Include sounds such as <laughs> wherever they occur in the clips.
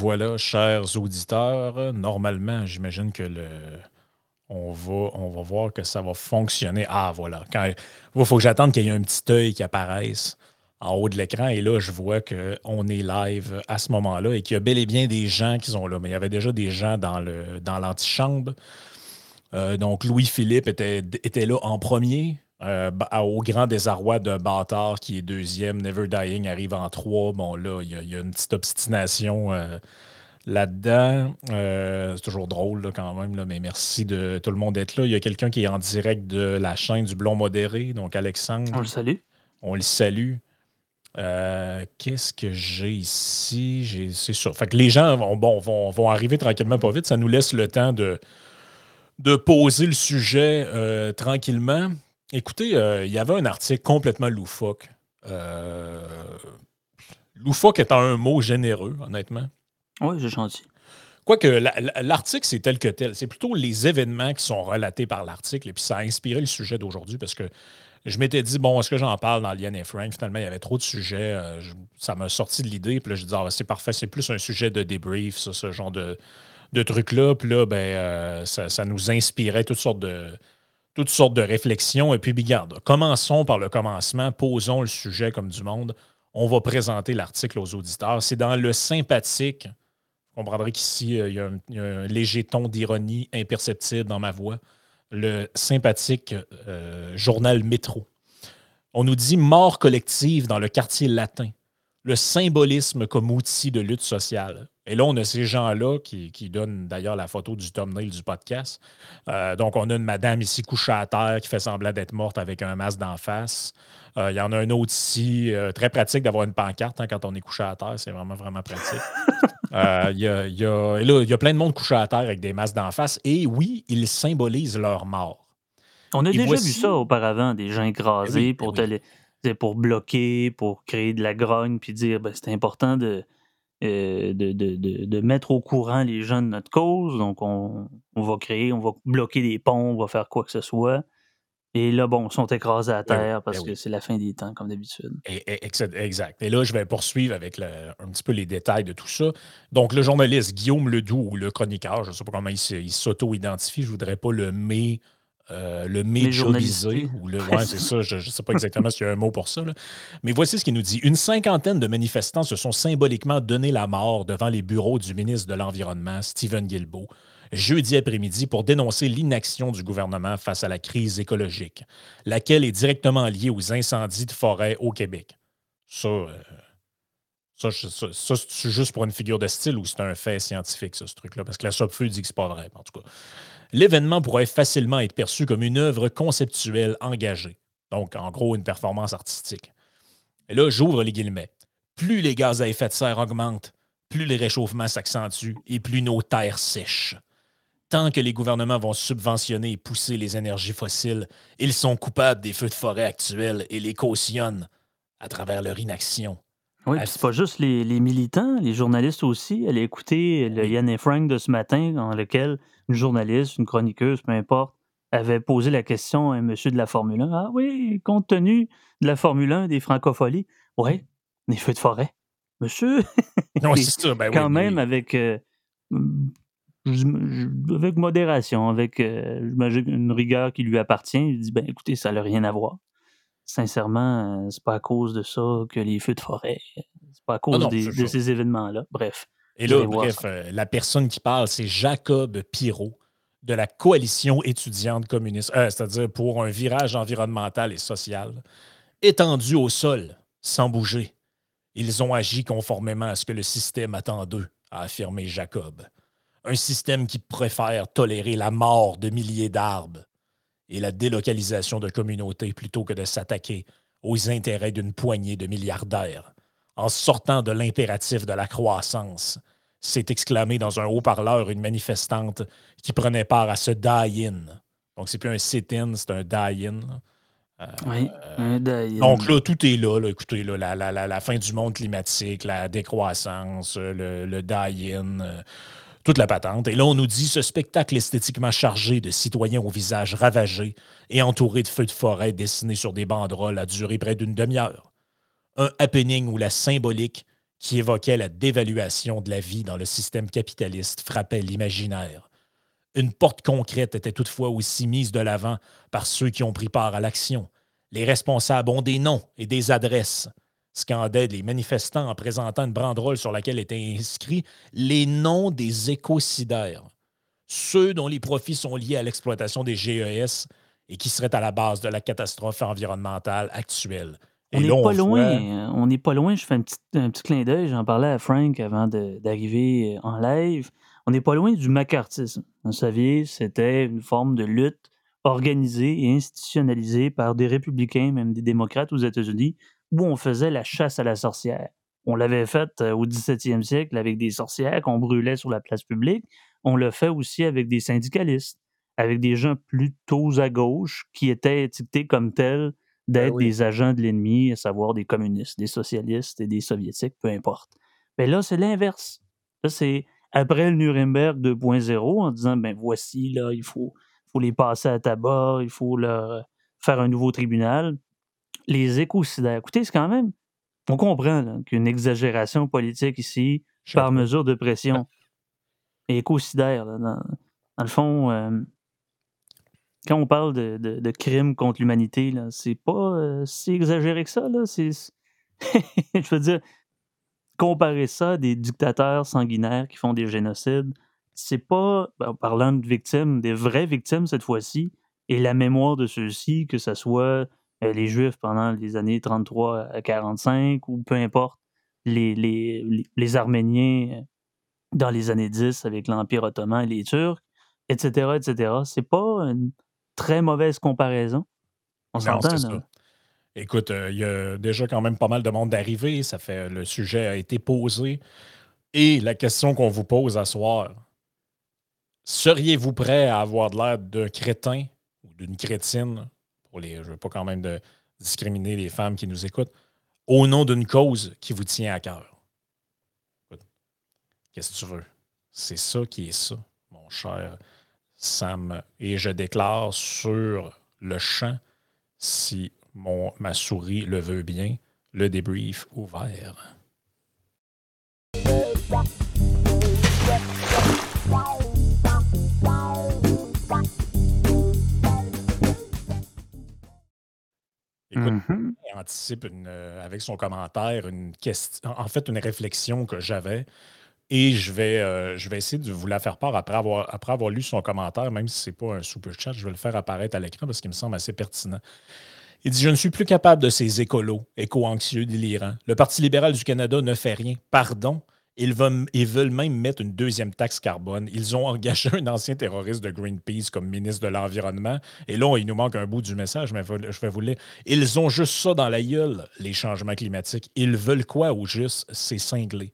voilà, chers auditeurs. Normalement, j'imagine que le. On va, on va voir que ça va fonctionner. Ah, voilà. il faut que j'attende qu'il y ait un petit œil qui apparaisse en haut de l'écran. Et là, je vois qu'on est live à ce moment-là et qu'il y a bel et bien des gens qui sont là. Mais il y avait déjà des gens dans, le, dans l'antichambre. Euh, donc, Louis-Philippe était, était là en premier. Euh, au grand désarroi d'un bâtard qui est deuxième, Never Dying arrive en trois. Bon, là, il y, a une petite obstination euh, là-dedans. Euh, c'est toujours drôle quand même, là, mais merci de tout le monde d'être là. Il y a quelqu'un qui est en direct de la chaîne du Blond Modéré, donc Alexandre. On le salue. On le salue. Qu'est-ce que j'ai ici? C'est sûr. Fait que les gens vont, bon, vont, vont, arriver tranquillement pas vite. Ça nous laisse le temps de, de poser le sujet tranquillement. Écoutez, euh, il y avait un article complètement loufoque. Euh, loufoque étant un mot généreux, honnêtement. Oui, j'ai gentil. Quoique l'article, c'est tel que tel. C'est plutôt les événements qui sont relatés par l'article. Et puis ça a inspiré le sujet d'aujourd'hui parce que je m'étais dit, bon, est-ce que j'en parle dans Liane et Frank? Finalement, il y avait trop de sujets. Euh, ça m'a sorti de l'idée. Puis là, je dis, ah, c'est parfait, c'est plus un sujet de débrief, ce genre de, de trucs-là. Puis là, ben, ça, nous inspirait toutes sortes de, toutes sortes de réflexions. Et puis, regarde, commençons par le commencement, posons le sujet comme du monde. On va présenter l'article aux auditeurs. C'est dans le sympathique. Vous comprendrez qu'ici, euh, il, y, a un, léger ton d'ironie imperceptible dans ma voix. Le sympathique euh, journal Métro. On nous dit mort collective dans le quartier latin. Le symbolisme comme outil de lutte sociale. Et là, on a ces gens-là qui, donnent d'ailleurs la photo du thumbnail du podcast. Euh, donc, on a une madame ici couchée à terre qui fait semblant d'être morte avec un masque d'en face. Euh, il y en a un autre ici, euh, très pratique d'avoir une pancarte hein, quand on est couché à terre. C'est vraiment, vraiment pratique. <laughs> Il y, a, y, a, y, a, plein de monde couché à terre avec des masques d'en face. Et oui, ils symbolisent leur mort. On a déjà vu ça auparavant, des gens écrasés eh pour, eh pour bloquer, pour créer de la grogne, puis dire ben, c'est important de de, de, de, mettre au courant les gens de notre cause. Donc, on, on, va créer, on va bloquer des ponts, on va faire quoi que ce soit. Et là, bon, ils sont écrasés à ben terre ben parce que c'est la fin des temps, comme d'habitude. Exact. Et là, je vais poursuivre avec un petit peu les détails de tout ça. Donc, le journaliste Guillaume Ledoux, ou le chroniqueur, je ne sais pas comment il s'auto-identifie, je ne voudrais pas le mais euh, le médiavisé, ou le. Ouais, c'est ça, je ne sais pas exactement s'il y a un mot pour ça. Mais voici ce qu'il nous dit. Une cinquantaine de manifestants se sont symboliquement donné la mort devant les bureaux du ministre de l'Environnement, Stephen Guilbeault, jeudi après-midi pour dénoncer l'inaction du gouvernement face à la crise écologique, laquelle est directement liée aux incendies de forêt au Québec. Ça, euh, ça, ça, c'est juste pour une figure de style ou c'est un fait scientifique, ça, ce truc-là? Parce que la SOPFEU dit que c'est pas vrai, en tout cas l'événement pourrait facilement être perçu comme une œuvre conceptuelle engagée. Donc, en gros, une performance artistique. Et là, j'ouvre les guillemets. Plus les gaz à effet de serre augmentent, plus les réchauffements s'accentuent et plus nos terres sèchent. Tant que les gouvernements vont subventionner et pousser les énergies fossiles, ils sont coupables des feux de forêt actuels et les cautionnent à travers leur inaction. Oui, c'est pas juste les, militants, les journalistes aussi. Elle a écouté le Yann et Frank de ce matin, dans lequel une journaliste, une chroniqueuse, peu importe, avait posé la question à un monsieur de la Formule 1. Ah oui, compte tenu de la Formule 1, des francopholies, oui, des feux de forêt. Monsieur, <laughs> non, c'est <laughs> ça, ben quand même avec, euh, avec modération, avec euh, une rigueur qui lui appartient, il dit, ben écoutez, ça n'a rien à voir sincèrement, euh, c'est pas à cause de ça que les feux de forêt, c'est pas à cause de ces événements-là. Bref. Et là, bref, euh, la personne qui parle, c'est Jacob Pirot de la coalition étudiante communiste, euh, c'est-à-dire pour un virage environnemental et social, étendu au sol, sans bouger. Ils ont agi conformément à ce que le système attend d'eux, a affirmé Jacob. Un système qui préfère tolérer la mort de milliers d'arbres et la délocalisation de communautés plutôt que de s'attaquer aux intérêts d'une poignée de milliardaires. En sortant de l'impératif de la croissance, s'est exclamé dans un haut-parleur une manifestante qui prenait part à ce die-in. Donc, c'est plus un sit-in, c'est un die-in. Euh, oui, un die-in. Donc là, tout est là. écoutez, là, la, fin du monde climatique, la décroissance, le, le die-in. Euh, toute la patente. Et là, on nous dit ce spectacle esthétiquement chargé de citoyens au visage ravagé et entouré de feux de forêt dessinés sur des banderoles a duré près d'une demi-heure. Un happening où la symbolique qui évoquait la dévaluation de la vie dans le système capitaliste frappait l'imaginaire. Une porte concrète était toutefois aussi mise de l'avant par ceux qui ont pris part à l'action. Les responsables ont des noms et des adresses, scandaient les manifestants en présentant une banderole sur laquelle étaient inscrits les noms des écocidaires, ceux dont les profits sont liés à l'exploitation des GES et qui seraient à la base de la catastrophe environnementale actuelle. on n'est pas loin, euh, on n'est pas loin, je fais un petit, un petit clin d'œil, j'en parlais à Frank avant d'arriver en live. On n'est pas loin du macartisme. Vous saviez, c'était une forme de lutte organisée et institutionnalisée par des républicains, même des démocrates aux États-Unis, où on faisait la chasse à la sorcière. On l'avait fait euh, au 17e siècle avec des sorcières qu'on brûlait sur la place publique. On l'a fait aussi avec des syndicalistes, avec des gens plutôt à gauche qui étaient étiquetés comme tels ben d'être des agents de l'ennemi, à savoir des communistes, des socialistes et des soviétiques, peu importe. Mais là, c'est l'inverse. Là, c'est après le Nuremberg 2.0 en disant ben voici, là, il faut, faut les passer à tabac, il faut leur faire un nouveau tribunal les écocidaires. Écoutez, c'est quand même. On comprend qu'une exagération politique ici, par mesure de pression. Écocidaire, dans, dans, le fond, euh, quand on parle de, de, crimes contre l'humanité, c'est pas euh, si exagéré que ça. Là. <laughs> Je veux dire, comparer ça à des dictateurs sanguinaires qui font des génocides, c'est pas, ben, parlant de victimes, des vraies victimes cette fois-ci, et la mémoire de ceux-ci, que ce soit les Juifs pendant les années 33 à 45 ou peu importe, les, les, les Arméniens euh, dans les années 10 avec l'Empire ottoman et les Turcs, etc., etc. C'est pas une très mauvaise comparaison. On s'entend, Écoute, euh, il y a déjà quand même pas mal de monde d'arriver. Ça fait le sujet a été posé. Et la question qu'on vous pose à soir, seriez-vous prêt à avoir de l'air d'un crétin ou d'une crétine je ne veux pas quand même de discriminer les femmes qui nous écoutent, au nom d'une cause qui vous tient à cœur. Qu'est-ce que tu veux? C'est ça qui est ça, mon cher Sam. Et je déclare sur le champ, si mon, ma souris le veut bien, le débrief ouvert. Écoute, mmh il anticipe euh, avec son commentaire une question, en fait, une réflexion que j'avais. Et je vais, euh, je vais essayer de vous la faire part après avoir, après avoir lu son commentaire, même si ce n'est pas un super chat, je vais le faire apparaître à l'écran parce qu'il me semble assez pertinent. Il dit Je ne suis plus capable de ces écolos, éco-anxieux, délirants. Le Parti libéral du Canada ne fait rien. Pardon. Ils, veulent même mettre une deuxième taxe carbone. Ils ont engagé un ancien terroriste de Greenpeace comme ministre de l'Environnement. Et là, il nous manque un bout du message, mais je vais vous lire. Ils ont juste ça dans la gueule, les changements climatiques. Ils veulent quoi au juste? C'est cinglé.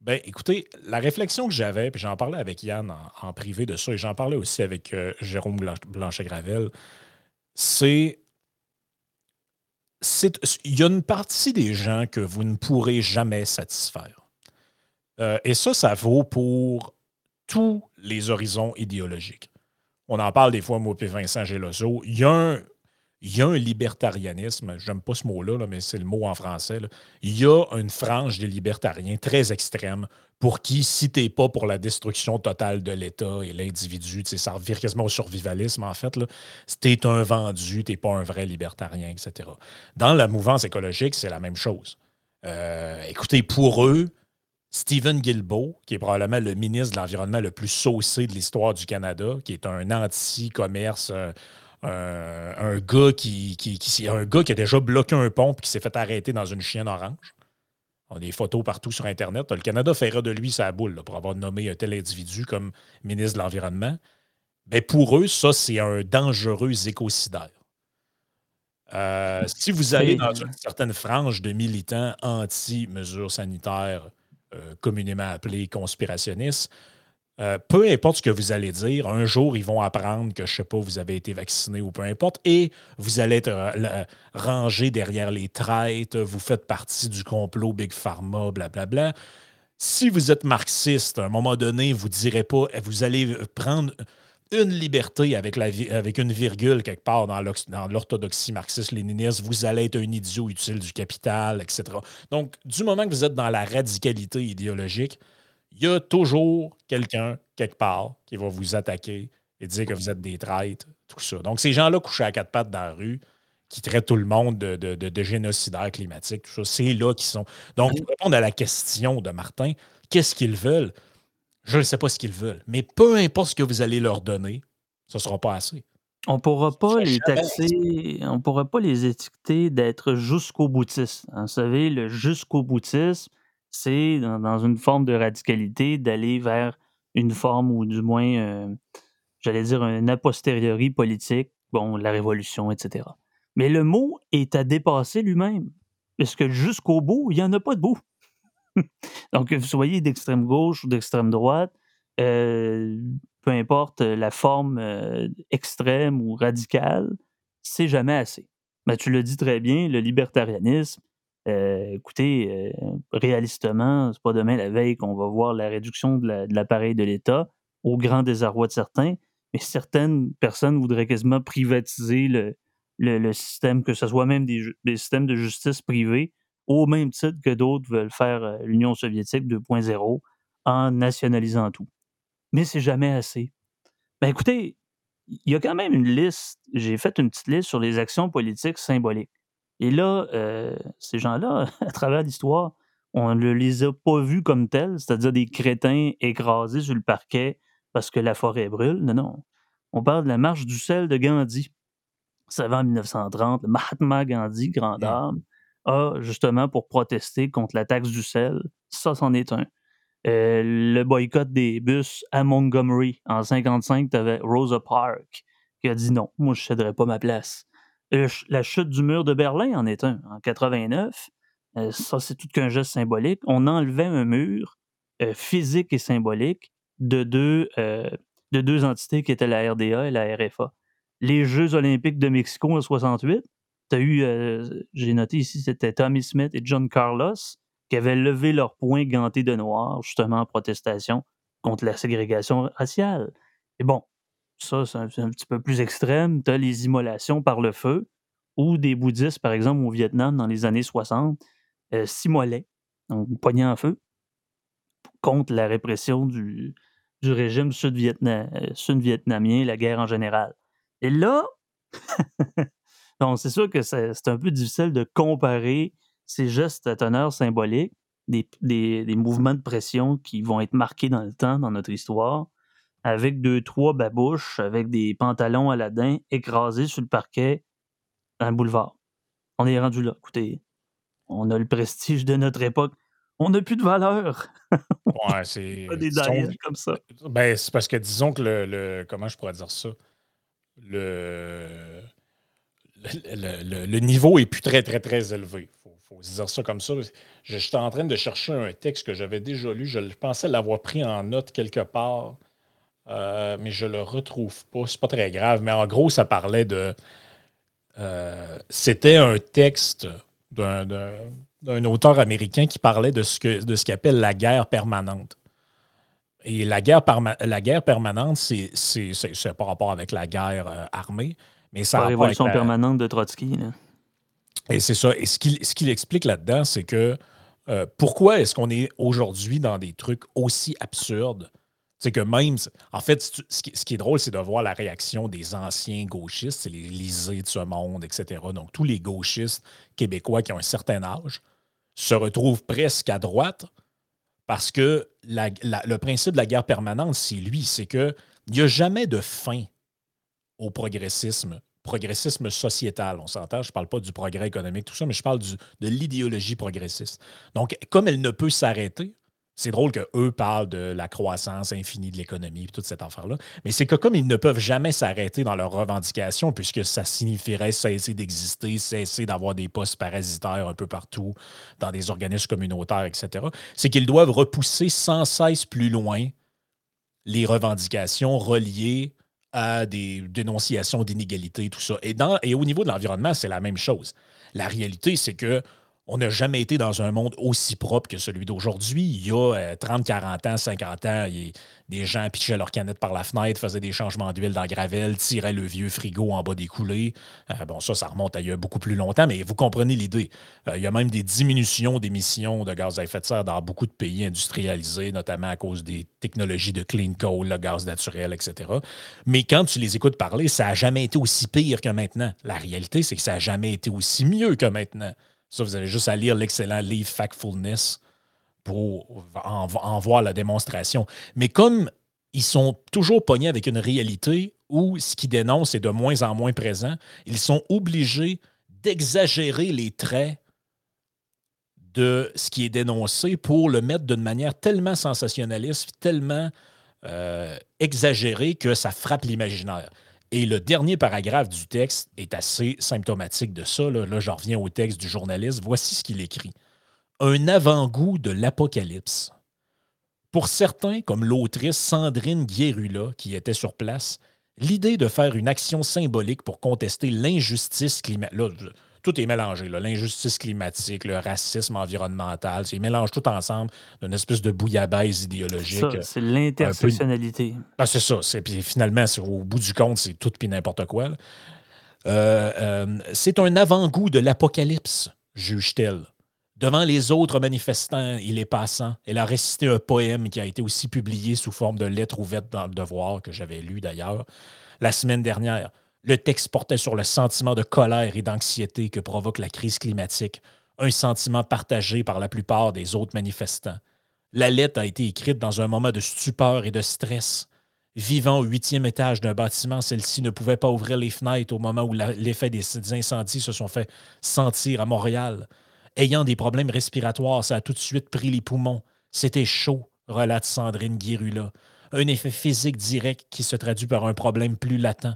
Ben, écoutez, la réflexion que j'avais, puis j'en parlais avec Yann en, privé de ça, et j'en parlais aussi avec euh, Jérôme Blanchet-Gravel, c'est il y a une partie des gens que vous ne pourrez jamais satisfaire. Euh, et ça, ça vaut pour tous les horizons idéologiques. On en parle des fois, moi et Vincent Geloso. Il y a un, il y a un pas ce mot-là, mais c'est le mot en français. Il y a une frange des libertariens très extrême pour qui, si tu n'es pas pour la destruction totale de l'État et l'individu, ça revient quasiment au survivalisme, en fait. Si tu es un vendu, tu n'es pas un vrai libertarien, etc. Dans la mouvance écologique, c'est la même chose. Euh, écoutez, pour eux, Stephen Guilbeault, qui est probablement le ministre de l'Environnement le plus saucé de l'histoire du Canada, qui est un anti-commerce, euh, un, gars qui, qui, un gars qui a déjà bloqué un pont et qui s'est fait arrêter dans une chienne orange. On a des photos partout sur Internet. Le Canada fera de lui sa boule pour avoir nommé un tel individu comme ministre de l'Environnement. Mais pour eux, ça, c'est un dangereux écocidaire. Euh, si vous allez dans une certaine frange de militants anti-mesures sanitaires euh, communément appelés conspirationnistes, euh, peu importe ce que vous allez dire, un jour, ils vont apprendre que, je ne sais pas, vous avez été vacciné ou peu importe, et vous allez être euh, rangé derrière les traites, vous faites partie du complot Big Pharma, blablabla. Si vous êtes marxiste, à un moment donné, vous direz pas, vous allez prendre une liberté avec, une virgule quelque part dans l'orthodoxie marxiste-léniniste, vous allez être un idiot utile du capital, etc. Donc, du moment que vous êtes dans la radicalité idéologique, il y a toujours quelqu'un quelque part qui va vous attaquer et dire que vous êtes des traîtres, tout ça. Donc, ces gens-là couchés à quatre pattes dans la rue, qui traitent tout le monde de, de, de, génocidaires climatiques, tout ça, c'est là qu'ils sont. Donc, pour répondre à la question de Martin, qu'est-ce qu'ils veulent? Je ne sais pas ce qu'ils veulent, mais peu importe ce que vous allez leur donner, ce ne sera pas assez. On ne pourra pas les taxer, on ne pourra pas les étiqueter d'être jusqu'au boutiste. Vous savez, le jusqu'au boutiste, c'est dans, une forme de radicalité d'aller vers une forme ou du moins, euh, j'allais dire, un a posteriori politique, bon, la révolution, etc. Mais le mot est à dépasser lui-même. Parce que jusqu'au bout, il n'y en a pas de bout? <laughs> Donc, que vous soyez d'extrême gauche ou d'extrême droite, euh, peu importe la forme euh, extrême ou radicale, c'est jamais assez. Mais tu le dis très bien, le libertarianisme, euh, écoutez, réalistement, c'est pas demain la veille qu'on va voir la réduction de l'appareil de l'État, au grand désarroi de certains, mais certaines personnes voudraient quasiment privatiser le, le, système, que ce soit même des, des systèmes de justice privés, au même titre que d'autres veulent faire euh, l'Union soviétique 2.0 en nationalisant tout. Mais c'est jamais assez. Ben écoutez, il y a quand même une liste, j'ai fait une petite liste sur les actions politiques symboliques. Et là, euh, ces gens-là, <laughs> à travers l'histoire, on ne les a pas vus comme tels, c'est-à-dire des crétins écrasés sur le parquet parce que la forêt brûle. Non, non. On parle de la marche du sel de Gandhi. Ça va en 1930. Mahatma Gandhi, grand dame, a justement pour protester contre la taxe du sel. Ça, c'en est un. Euh, le boycott des bus à Montgomery. En 55, tu avais Rosa Parks qui a dit non, moi, je ne céderai pas ma place. Euh, la chute du mur de Berlin en est un. En 89, euh, ça, c'est tout qu'un geste symbolique. On enlevait un mur physique et symbolique de deux, de deux entités qui étaient la RDA et la RFA. Les Jeux olympiques de Mexico en 68, eu, euh, j'ai noté ici, c'était Tommy Smith et John Carlos qui avaient levé leur poing ganté de noir, justement en protestation contre la ségrégation raciale. Et bon, ça, c'est un, petit peu plus extrême. Tu as les immolations par le feu, ou des bouddhistes, par exemple, au Vietnam, dans les années 60, euh, s'immolaient, donc poignant en feu, contre la répression du, du régime euh, sud-vietnamien, la guerre en général. Et là, <laughs> Donc, c'est sûr que c'est un peu difficile de comparer ces gestes à teneur symbolique, des, mouvements de pression qui vont être marqués dans le temps, dans notre histoire, avec deux, trois babouches, avec des pantalons à Aladin écrasés sur le parquet le boulevard. On est rendu là. Écoutez, on a le prestige de notre époque. On n'a plus de valeur. <laughs> ouais, c'est. des comme ça. Ben, c'est parce que disons que le. Comment je pourrais dire ça? Le le, niveau est plus très, très, très élevé. Il faut, se dire ça comme ça. Je, j'étais en train de chercher un texte que j'avais déjà lu. Je pensais l'avoir pris en note quelque part, euh, mais je le retrouve pas. C'est pas très grave. Mais en gros, ça parlait de. Euh, c'était un texte d'un, auteur américain qui parlait de ce, que, de ce qu'il appelle la guerre permanente. Et la guerre, la guerre permanente, c'est, c'est, c'est, par rapport avec la guerre euh, armée. Mais ça la révolution permanente de Trotsky. Et c'est ça. Et ce qu'il explique là-dedans, c'est que euh, pourquoi est-ce qu'on est, aujourd'hui dans des trucs aussi absurdes? C'est que même, en fait, ce qui, est drôle, c'est de voir la réaction des anciens gauchistes, c'est les lisés de ce monde, etc. Donc, tous les gauchistes québécois qui ont un certain âge se retrouvent presque à droite parce que le principe de la guerre permanente, c'est lui, c'est qu'il n'y a jamais de fin au progressisme, progressisme sociétal, on s'entend, je ne parle pas du progrès économique, tout ça, mais je parle de l'idéologie progressiste. Donc, comme elle ne peut s'arrêter, c'est drôle qu'eux parlent de la croissance infinie de l'économie et toute cette affaire-là. Mais c'est que comme ils ne peuvent jamais s'arrêter dans leurs revendications, puisque ça signifierait cesser d'exister, cesser d'avoir des postes parasitaires un peu partout, dans des organismes communautaires, etc., c'est qu'ils doivent repousser sans cesse plus loin les revendications reliées à des dénonciations d'inégalités, tout ça. Et, au niveau de l'environnement, c'est la même chose. La réalité, c'est que on n'a jamais été dans un monde aussi propre que celui d'aujourd'hui. Il y a 30, euh, 40 ans, 50 ans, des gens pitchaient leurs canettes par la fenêtre, faisaient des changements d'huile dans la gravelle, tiraient le vieux frigo en bas des coulées. Euh, bon, ça, ça remonte à il y a beaucoup plus longtemps, mais vous comprenez l'idée. Euh, il y a même des diminutions d'émissions de gaz à effet de serre dans beaucoup de pays industrialisés, notamment à cause des technologies de clean coal, le gaz naturel, etc. Mais quand tu les écoutes parler, ça n'a jamais été aussi pire que maintenant. La réalité, c'est que ça n'a jamais été aussi mieux que maintenant. Ça, vous avez juste à lire l'excellent livre Factfulness pour en, voir la démonstration. Mais comme ils sont toujours pognés avec une réalité où ce qu'ils dénoncent est de moins en moins présent, ils sont obligés d'exagérer les traits de ce qui est dénoncé pour le mettre d'une manière tellement sensationnaliste, tellement euh, exagérée que ça frappe l'imaginaire. Et le dernier paragraphe du texte est assez symptomatique de ça. Là, je reviens au texte du journaliste. Voici ce qu'il écrit. Un avant-goût de l'apocalypse. Pour certains, comme l'autrice Sandrine Guérula, qui était sur place, l'idée de faire une action symbolique pour contester l'injustice climatique tout est mélangé. L'injustice climatique, le racisme environnemental, c'est mélange tout ensemble d'une espèce de bouillabaisse idéologique. c'est l'intersectionnalité. Ah, c'est ça. Puis finalement, au bout du compte, c'est tout puis n'importe quoi. Euh, euh, c'est un avant-goût de l'apocalypse, juge-t-elle. Devant les autres manifestants et les passants, elle a récité un poème qui a été aussi publié sous forme de lettre ouverte dans le devoir, que j'avais lu d'ailleurs, la semaine dernière. Le texte portait sur le sentiment de colère et d'anxiété que provoque la crise climatique, un sentiment partagé par la plupart des autres manifestants. La lettre a été écrite dans un moment de stupeur et de stress. Vivant au huitième étage d'un bâtiment, celle-ci ne pouvait pas ouvrir les fenêtres au moment où l'effet des incendies se sont fait sentir à Montréal. Ayant des problèmes respiratoires, ça a tout de suite pris les poumons. C'était chaud, relate Sandrine Guirula. Un effet physique direct qui se traduit par un problème plus latent.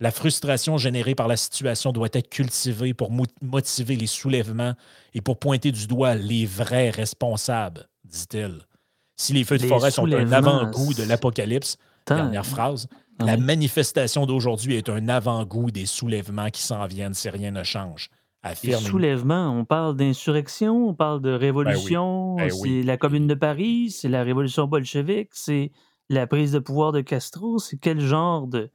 La frustration générée par la situation doit être cultivée pour motiver les soulèvements et pour pointer du doigt les vrais responsables, dit-elle. Si les feux de forêt sont un avant-goût de l'apocalypse, dernière phrase, la manifestation d'aujourd'hui est un avant-goût des soulèvements qui s'en viennent si rien ne change. Les soulèvements, on parle d'insurrection, on parle de ben révolution, ben c'est la Commune de Paris, c'est la révolution bolchevique, c'est la prise de pouvoir de Castro, c'est quel genre de,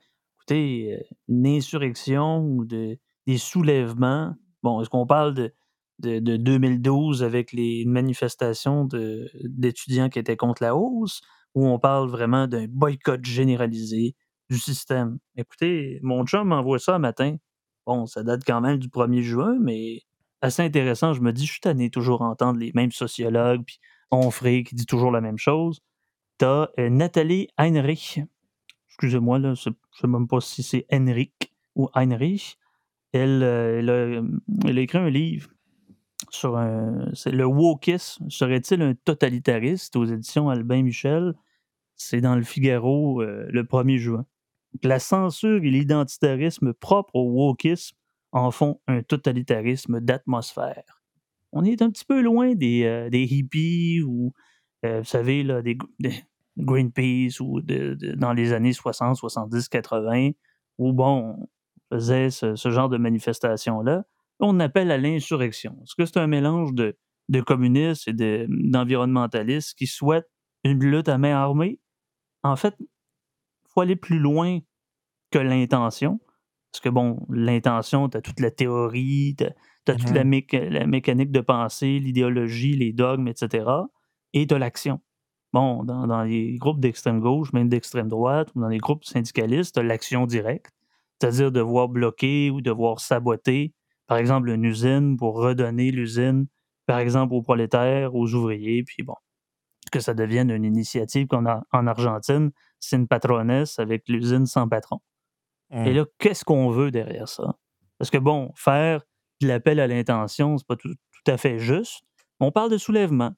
euh, une insurrection ou de, des soulèvements. Bon, est-ce qu'on parle de, de, 2012 avec les manifestations d'étudiants qui étaient contre la hausse ou on parle vraiment d'un boycott généralisé du système? Écoutez, mon chum m'envoie ça un matin. Bon, ça date quand même du 1er juin, mais assez intéressant. Je me dis, je suis tanné toujours entendre les mêmes sociologues, puis Onfray qui dit toujours la même chose. T'as euh, Nathalie Heinrich, excusez-moi, je ne sais même pas si c'est Henrik ou Heinrich. Elle, euh, elle, a, écrit un livre sur un, le wokisme serait-il un totalitariste aux éditions Albin Michel? C'est dans le Figaro euh, le 1er juin. la censure et l'identitarisme propres au wokisme en font un totalitarisme d'atmosphère. On est un petit peu loin des, euh, des hippies ou, vous savez, là, des, Greenpeace ou dans les années 60, 70, 80, où, bon, on faisait ce, genre de manifestation-là, on appelle à l'insurrection. Est-ce que c'est un mélange de, communistes et d'environnementalistes qui souhaitent une lutte à main armée? En fait, il faut aller plus loin que l'intention. Parce que, bon, l'intention, tu as toute la théorie, tu as, toute la, mm-hmm. la, mécanique de pensée, l'idéologie, les dogmes, etc. Et as l'action bon, dans, les groupes d'extrême gauche, même d'extrême droite, ou dans les groupes syndicalistes, l'action directe, c'est-à-dire devoir bloquer ou devoir saboter, par exemple, une usine pour redonner l'usine, par exemple, aux prolétaires, aux ouvriers, puis bon, que ça devienne une initiative qu'on a en Argentine, c'est une patronesse avec l'usine sans patron. Et mmh. là, qu'est-ce qu'on veut derrière ça? Parce que bon, faire de l'appel à l'intention, c'est pas tout, à fait juste. On parle de soulèvement.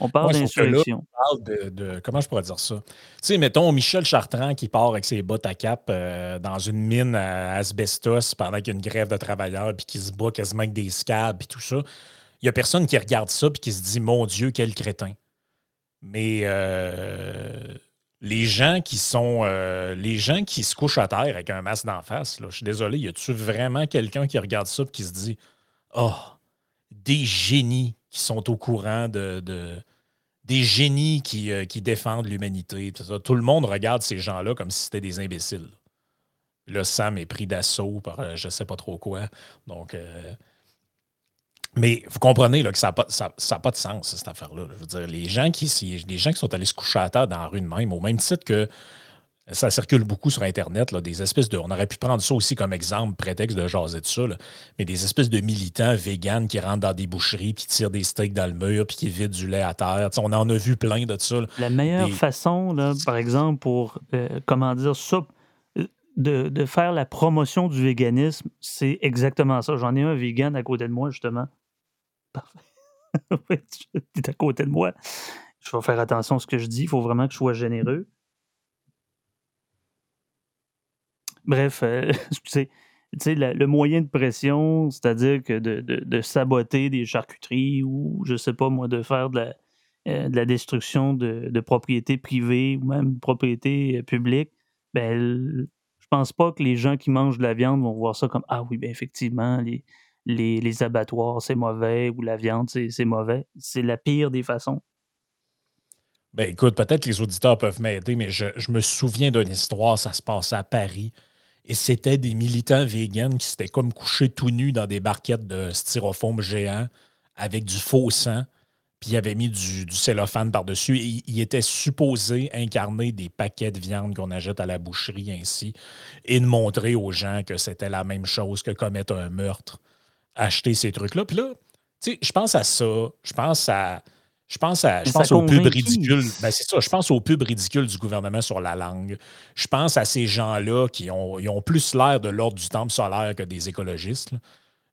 On parle d'insurrection. On parle de, Comment je pourrais dire ça? Tu sais, mettons Michel Chartrand qui part avec ses bottes à cap euh, dans une mine à asbestos pendant qu'il y a une grève de travailleurs puis qui se bat quasiment avec des scabs et tout ça. Il n'y a personne qui regarde ça puis qui se dit Mon Dieu, quel crétin. Mais euh, les gens qui sont. Euh, les gens qui se couchent à terre avec un masque d'en face, je suis désolé, y a-tu vraiment quelqu'un qui regarde ça et qui se dit Oh, des génies qui sont au courant de, des génies qui, euh, défendent l'humanité. Tout le monde regarde ces gens-là comme si c'était des imbéciles. Là, Sam est pris d'assaut par euh, je ne sais pas trop quoi. Donc, euh, mais vous comprenez là, que ça n'a pas, ça, pas de sens, cette affaire-là. Dire, les gens, qui, les gens qui sont allés se coucher à terre dans la rue de même, au même titre que ça circule beaucoup sur Internet, là, des espèces de. On aurait pu prendre ça aussi comme exemple, prétexte de jaser de ça, mais des espèces de militants véganes qui rentrent dans des boucheries, qui tirent des steaks dans le mur, puis qui vident du lait à terre. on en a vu plein de ça. La meilleure façon, là, par exemple, pour, euh, comment dire, ça, euh, de, de, faire la promotion du véganisme, c'est exactement ça. J'en ai un vegan à côté de moi, justement. Parfait. <laughs> tu es à côté de moi. Je vais faire attention à ce que je dis. Il faut vraiment que je sois généreux. Bref, euh, <laughs> tu sais, le moyen de pression, c'est-à-dire que de, saboter des charcuteries ou, je sais pas moi, de faire de la, euh, de la destruction de, de, propriétés privées ou même de propriétés euh, publiques, ben, je pense pas que les gens qui mangent de la viande vont voir ça comme Ah oui, ben effectivement, les, les, abattoirs, c'est mauvais, ou la viande, c'est mauvais. C'est la pire des façons. Ben écoute, peut-être que les auditeurs peuvent m'aider, mais je, je, me souviens d'une histoire, ça se passait à Paris. Et c'était des militants véganes qui s'étaient comme couchés tout nus dans des barquettes de styrofoam géant avec du faux sang, puis ils avaient mis du, cellophane par-dessus. Ils étaient supposés incarner des paquets de viande qu'on achète à la boucherie ainsi, et de montrer aux gens que c'était la même chose que commettre un meurtre, acheter ces trucs-là. Puis là, tu sais, je pense à ça, je pense à je pense, à, je pense aux pubs ridicules. Ben, c'est ça. Je pense aux pubs ridicules du gouvernement sur la langue. Je pense à ces gens-là qui ont, ont plus l'air de l'ordre du temple solaire que des écologistes.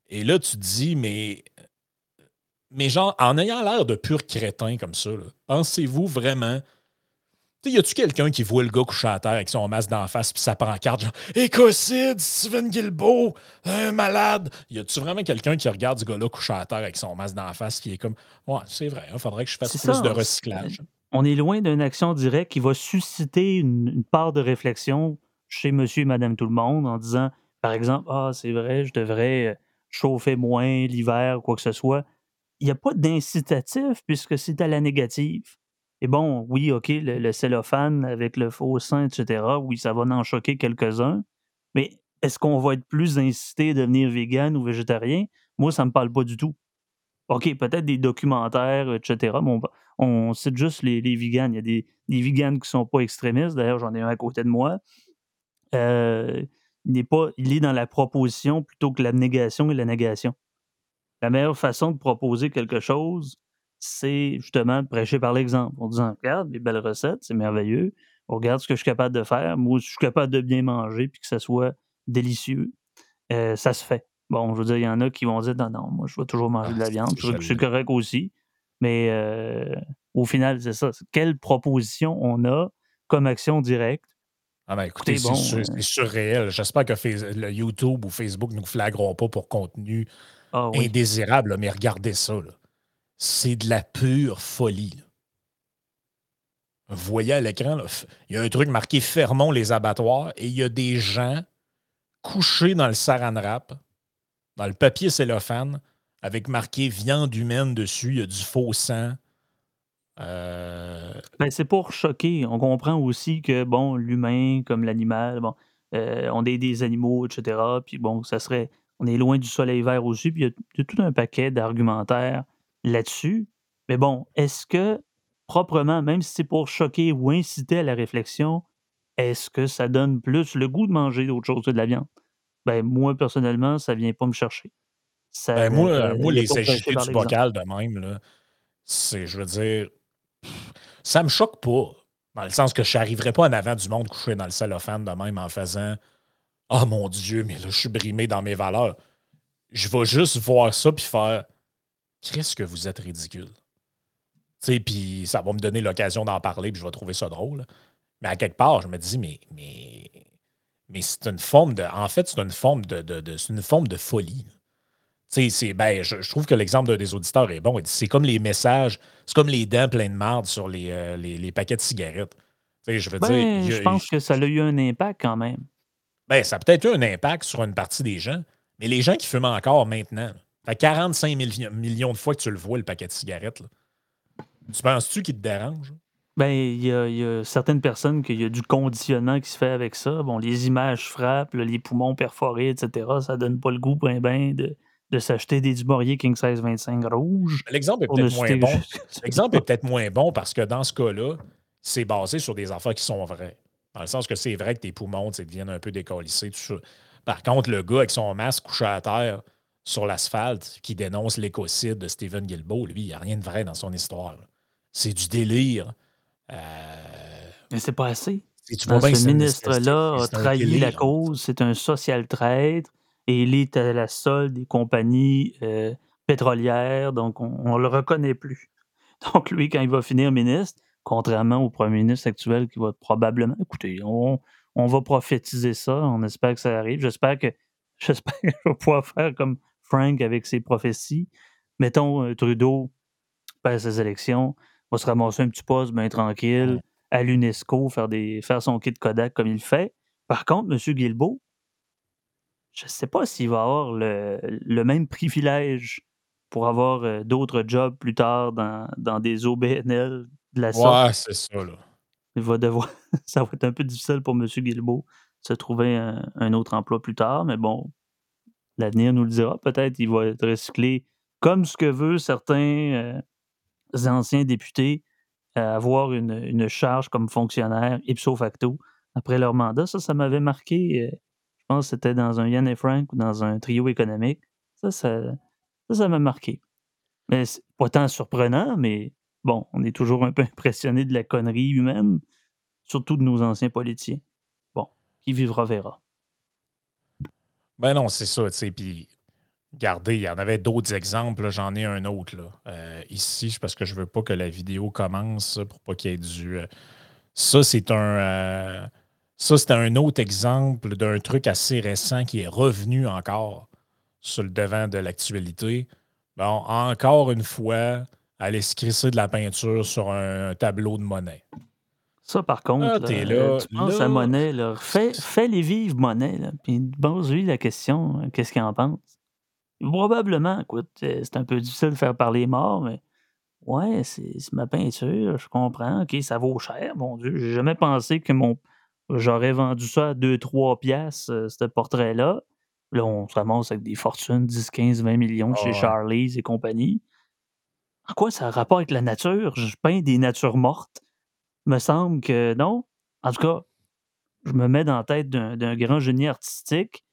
Et là, tu te dis, mais, mais genre, en ayant l'air de purs crétins comme ça, pensez-vous vraiment y a-tu quelqu'un qui voit le gars couché à terre avec son masque d'en face puis sa pancarte, genre Écocide, Steven Guilbeault, un malade. Y a-tu vraiment quelqu'un qui regarde ce gars-là couché à terre avec son masque d'en face qui est comme Ouais, c'est vrai, il faudrait que je fasse plus de recyclage. On est loin d'une action directe qui va susciter une, part de réflexion chez monsieur et madame tout le monde en disant, par exemple, Ah, c'est vrai, je devrais euh, chauffer moins l'hiver ou quoi que ce soit. Il n'y a pas d'incitatif puisque c'est à la négative. Et bon, oui, OK, le, cellophane avec le faux sein, etc., oui, ça va en choquer quelques-uns, mais est-ce qu'on va être plus incité à devenir vegan ou végétarien? Moi, ça ne me parle pas du tout. OK, peut-être des documentaires, etc. Mais on, cite juste les, vegans. Il y a des, vegans qui ne sont pas extrémistes. D'ailleurs, j'en ai un à côté de moi. Euh, il, est pas, il est dans la proposition plutôt que la négation et la négation. La meilleure façon de proposer quelque chose, c'est justement de prêcher par l'exemple en disant Regarde, les belles recettes, c'est merveilleux. On regarde ce que je suis capable de faire. Moi, je suis capable de bien manger puis que ça soit délicieux. Euh, ça se fait. Bon, je veux dire, il y en a qui vont dire Non, non, moi, je vais toujours manger de la ah, viande. C'est correct aussi. Mais euh, au final, c'est ça. Quelle proposition on a comme action directe? Ah ben écoutez, c'est euh surréel. J'espère que le YouTube ou Facebook ne nous flagreront pas pour contenu ah indésirable, mais regardez ça. Là c'est de la pure folie. Voyez à l'écran, il y a un truc marqué Fermons les abattoirs et il y a des gens couchés dans le saran wrap, dans le papier cellophane, avec marqué viande humaine dessus, il y a du faux sang. Euh, ben, c'est pour choquer. On comprend aussi que bon, l'humain, comme l'animal, bon, euh, on est des animaux, etc. Puis bon, ça serait. On est loin du soleil vert aussi, puis il y a tout un paquet d'argumentaires là-dessus. Mais bon, est-ce que, proprement, même si c'est pour choquer ou inciter à la réflexion, est-ce que ça donne plus le goût de manger d'autre chose que de la viande? Ben, moi, personnellement, ça vient pas me chercher. ben, moi, moi les agités du bocal de même, là, c'est, je veux dire, ça me choque pas. Dans le sens que je n'arriverais pas en avant du monde couché dans le cellophane de même en faisant Oh mon Dieu, mais là, je suis brimé dans mes valeurs. Je vais juste voir ça puis faire qu'est-ce que vous êtes ridicule? Puis ça va me donner l'occasion d'en parler, puis je vais trouver ça drôle. Mais à quelque part, je me dis, mais, mais, mais c'est une forme de. En fait, c'est une forme de, de, une forme de folie. C'est, ben, je, trouve que l'exemple des auditeurs est bon. C'est comme les messages, c'est comme les dents pleines de marde sur les, euh, les, paquets de cigarettes. je veux ben, je pense que ça a eu un impact quand même. Ben, ça a peut-être eu un impact sur une partie des gens, mais les gens qui fument encore maintenant, fait 45 millions de fois que tu le vois, le paquet de cigarettes. Tu penses-tu qu'il te dérange? Ben, il y a, certaines personnes qu'il y a du conditionnement qui se fait avec ça. Bon, les images frappent, les poumons perforés, etc. Ça donne pas le goût, ben, ben, de, de s'acheter des Dumorier King Size 25 rouges. L'exemple est peut-être moins bon. L'exemple est peut-être moins bon parce que dans ce cas-là, c'est basé sur des affaires qui sont vraies. Dans le sens que c'est vrai que tes poumons deviennent un peu décollissés, tout ça. Par contre, le gars avec son masque couché à terre sur l'asphalte qui dénonce l'écocide de Stephen Guilbeault, lui, il n'y a rien de vrai dans son histoire. C'est du délire. Euh, Mais c'est pas assez. ce ministre-là a trahi la cause, c'est un social traître et il est à la solde des compagnies euh, pétrolières, donc on ne le reconnaît plus. <laughs> Donc lui, quand il va finir ministre, contrairement au premier ministre actuel qui va probablement, écoutez, on, on va prophétiser ça, on espère que ça arrive. J'espère que <laughs> j'espère pouvoir faire comme Frank avec ses prophéties. Mettons, euh, Trudeau passe ses élections, va se ramasser un petit poste bien tranquille à l'UNESCO, faire, des, faire son kit Kodak comme il fait. Par contre, M. Guilbeault, je ne sais pas s'il va avoir le, même privilège pour avoir euh, d'autres jobs plus tard dans, dans des OBNL de la sorte. Ouais, c'est ça, là. Il va devoir, <laughs> ça va être un peu difficile pour M. Guilbeault de se trouver un, autre emploi plus tard, mais bon, l'avenir nous le dira. Peut-être qu'il va être recyclé comme ce que veut certains euh, anciens députés, avoir une, charge comme fonctionnaire ipso facto après leur mandat. Ça, ça m'avait marqué. Euh, je pense que c'était dans un Yann et Frank ou dans un trio économique. Ça, ça, ça, m'a marqué. Mais c'est pas tant surprenant, mais bon, on est toujours un peu <laughs> impressionné de la connerie humaine, surtout de nos anciens politiciens. Bon, qui vivra verra. Ben non, c'est ça, tu sais. Puis, regardez, il y en avait d'autres exemples. J'en ai un autre, là. Euh, ici, parce que je veux pas que la vidéo commence pour pas qu'il y ait du. Euh, ça, c'est un. Euh, ça, c'est un autre exemple d'un truc assez récent qui est revenu encore sur le devant de l'actualité. Bon, encore une fois, aller se crisser de la peinture sur un tableau de monnaie. Ça, par contre, ah, là, tu penses à Monet, là, fais, fais, les vivre Monet, là, puis pose-lui la question, euh, qu'est-ce qu'il en pense. Probablement, écoute, euh, c'est un peu difficile de faire parler mort, mais ouais, c'est ma peinture, je comprends, ok, ça vaut cher, mon Dieu. J'ai jamais pensé que mon j'aurais vendu ça à 2-3 piastres, euh, ce portrait-là. Là, on se ramasse avec des fortunes, 10, 15, 20 millions chez Charlie's et compagnie. En quoi ça a rapport avec la nature? Je peins des natures mortes me semble que non. En tout cas, je me mets dans la tête d'un grand génie artistique.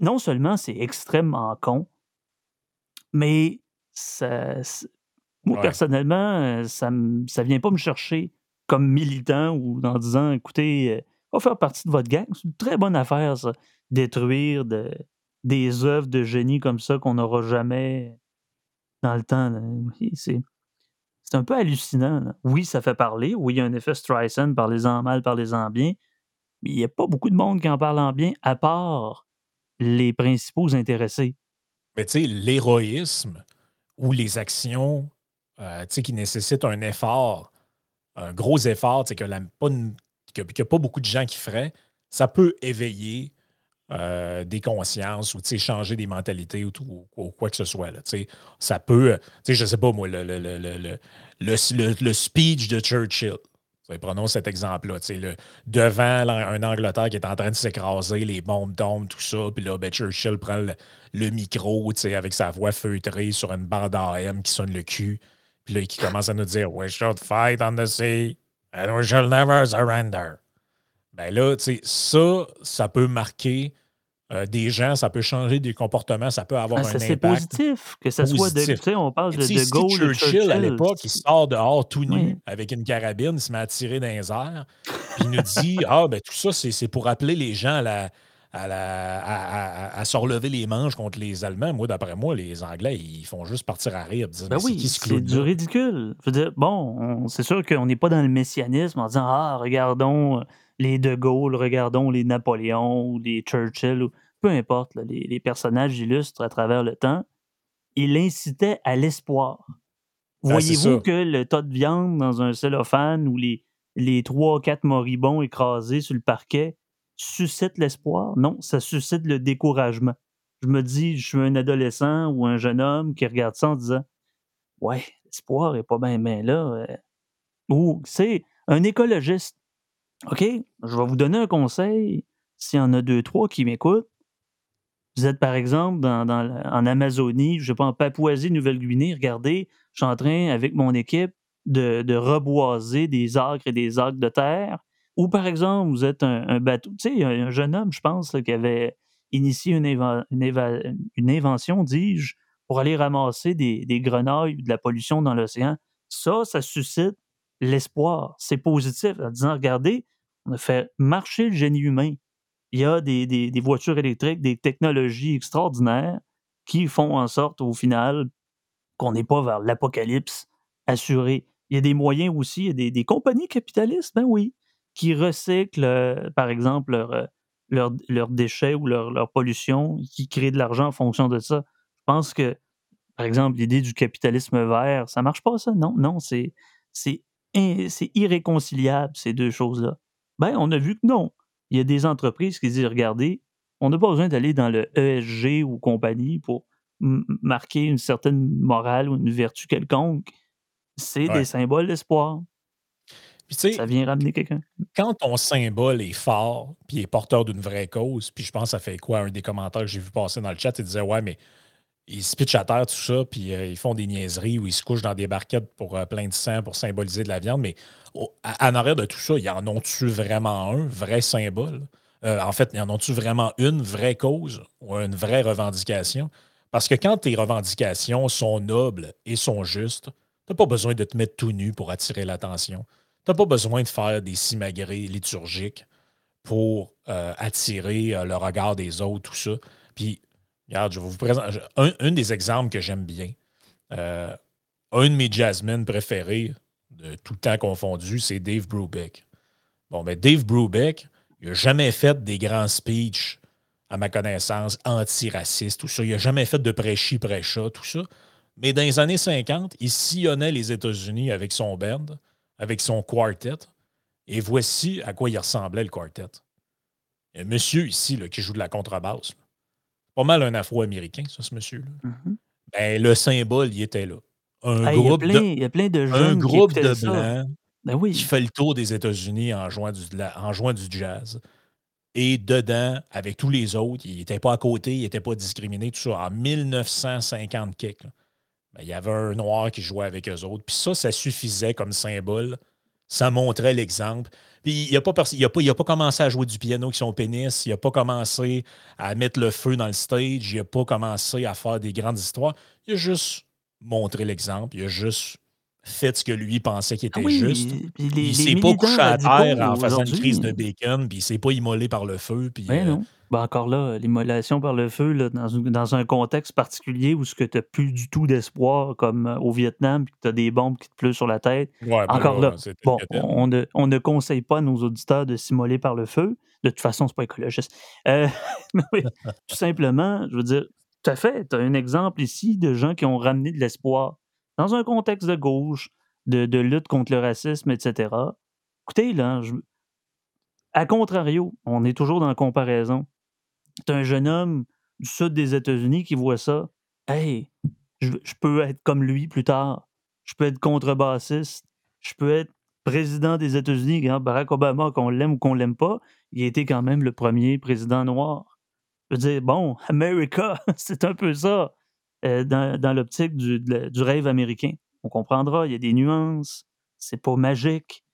Non seulement c'est extrêmement con, mais ça, moi, personnellement, euh, ça ne vient pas me chercher comme militant ou en disant écoutez, euh, va faire partie de votre gang. C'est une très bonne affaire, ça. Détruire des œuvres de génie comme ça qu'on n'aura jamais dans le temps. C'est c'est un peu hallucinant. Oui, ça fait parler. Oui, il y a un effet Streisand, parlez-en mal, parlez-en bien. Mais il n'y a pas beaucoup de monde qui en parle en bien, à part les principaux intéressés. Mais tu sais, l'héroïsme ou les actions euh, qui nécessitent un effort, un gros effort, qu'il n'y a, pas beaucoup de gens qui feraient, ça peut éveiller euh, des consciences ou changer des mentalités ou, tout, ou, quoi que ce soit. Là, ça peut, je ne sais pas moi, le, le, le, speech de Churchill. Prenons cet exemple-là. Devant un Angleterre qui est en train de s'écraser, les bombes tombent, tout ça. Puis là, ben, Churchill prend le, micro avec sa voix feutrée sur une bande AM qui sonne le cul. Puis là, qui commence à nous dire We should fight on the sea and we shall never surrender. Ben là, ça, ça peut marquer euh, des gens, ça peut changer des comportements, ça peut avoir ah, un impact. C'est positif, que ce soit de. Tu sais, on parle de, de Gaulle. Churchill, à l'époque, il sort dehors tout nu avec une carabine, il se met à tirer dans les airs, puis il nous dit Ah, ben tout ça, c'est pour appeler les gens à la. À, la, à, se relever les manches contre les Allemands. Moi, d'après moi, les Anglais, ils font juste partir à rire. ben oui, c'est du ridicule. Je veux dire, bon, c'est sûr qu'on n'est pas dans le messianisme en disant Ah, regardons les De Gaulle, regardons les Napoléon ou les Churchill, ou, peu importe, les, personnages illustres à travers le temps, il incitait à l'espoir. Ah, Voyez-vous que le tas de viande dans un cellophane ou les, les trois, quatre moribonds écrasés sur le parquet suscite l'espoir? Non, ça suscite le découragement. je me dis, je suis un adolescent ou un jeune homme qui regarde ça en disant Ouais, l'espoir est pas bien là. Euh. Ou, c'est un écologiste. OK, je vais vous donner un conseil. S'il y en a deux, trois qui m'écoutent, vous êtes par exemple en Amazonie, je sais pas, en Papouasie-Nouvelle-Guinée, regardez, je suis en train avec mon équipe de, reboiser des acres et des acres de terre. Ou par exemple, vous êtes un, bateau, tu sais, un, jeune homme, je pense, qui avait initié une, invention, dis-je, pour aller ramasser des, des grenouilles, de la pollution dans l'océan. Ça, ça suscite l'espoir. C'est positif en disant, regardez, on a fait marcher le génie humain. Il y a des, voitures électriques, des technologies extraordinaires qui font en sorte, au final, qu'on n'est pas vers l'apocalypse assuré. Il y a des moyens aussi, il y a des, compagnies capitalistes, ben oui, qui recyclent, euh, par exemple, leurs euh, déchets ou leur, leur, pollution, qui créent de l'argent en fonction de ça. Je pense que, par exemple, l'idée du capitalisme vert, ça marche pas, ça? Non, non, c'est irréconciliable, ces deux choses-là. Ben, on a vu que non. Il y a des entreprises qui disent, regardez, on n'a pas besoin d'aller dans le ESG ou compagnie pour marquer une certaine morale ou une vertu quelconque c'est des symboles d'espoir. ça vient ramener quelqu'un. Quand ton symbole est fort, puis est porteur d'une vraie cause, puis je pense que ça fait quoi, un des commentaires que j'ai vu passer dans le chat, il disait Ouais, mais ils se pitchent à terre, tout ça, puis euh, ils font des niaiseries ou ils se couchent dans des barquettes pour euh, plein de sang pour symboliser de la viande. Mais en arrière de tout ça, ils en ont-tu vraiment un vrai symbole? Euh, en fait, ils en ont-tu vraiment une vraie cause ou une vraie revendication? Parce que quand tes revendications sont nobles et sont justes, tu pas besoin de te mettre tout nu pour attirer l'attention. Tu pas besoin de faire des simagrées liturgiques pour attirer le regard des autres, tout ça. Puis, regarde, je vais vous présenter un, des exemples que j'aime bien. Euh, un de mes jazzmen préférés, de tout le temps confondu, c'est Dave Brubeck. Bon, mais Dave Brubeck, il n'a jamais fait des grands speeches, à ma connaissance, antiracistes, tout ça. Il n'a jamais fait de prêchi prêcha, tout ça. Mais dans les années 50, il sillonnait les États-Unis avec son band, avec son quartet. Et voici à quoi il ressemblait le quartet. Il un monsieur ici là, qui joue de la contrebasse. Pas mal un afro-américain, ça, ce monsieur-là. Mm-hmm. ben, le symbole, il était là. Un groupe il, y a plein, de, jeunes un groupe de blancs ben oui. qui fait le tour des États-Unis en jouant du, en jouant du jazz. Et dedans, avec tous les autres, il n'était pas à côté, il n'était pas discriminé, tout ça, en 1950 quelque. Ben, il y avait un noir qui jouait avec eux autres. Puis ça, ça suffisait comme symbole. Ça montrait l'exemple. Puis il n'a pas, pas, pas, commencé à jouer du piano avec son pénis. Il n'a pas commencé à mettre le feu dans le stage. Il n'a pas commencé à faire des grandes histoires. Il a juste montré l'exemple. Il a juste fait ce que lui pensait qui était ah juste. il s'est pas couché à terre en faisant une crise de bacon, puis il s'est pas immolé par le feu. Puis, ben euh, ben encore là, l'immolation par le feu, là, dans, dans, un contexte particulier où tu n'as plus du tout d'espoir, comme euh, au Vietnam, puis que tu as des bombes qui te pleuvent sur la tête. Ben encore là, bon, on ne, on ne, conseille pas à nos auditeurs de s'immoler par le feu. De toute façon, c'est pas écologiste. Euh, <laughs> tout simplement, je veux dire, tout à fait, tu as un exemple ici de gens qui ont ramené de l'espoir dans un contexte de gauche, de, lutte contre le racisme, etc. Écoutez, là, à contrario, on est toujours dans la comparaison c'est un jeune homme du sud des États-Unis qui voit ça. Hey, je, peux être comme lui plus tard. Je peux être contrebassiste. Je peux être président des États-Unis. Barack Obama, qu'on l'aime ou qu'on l'aime pas, il a été quand même le premier président noir. Je veux dire, bon, America, <laughs> c'est un peu ça euh, dans, l'optique du, du, rêve américain. On comprendra, il y a des nuances, c'est pas magique,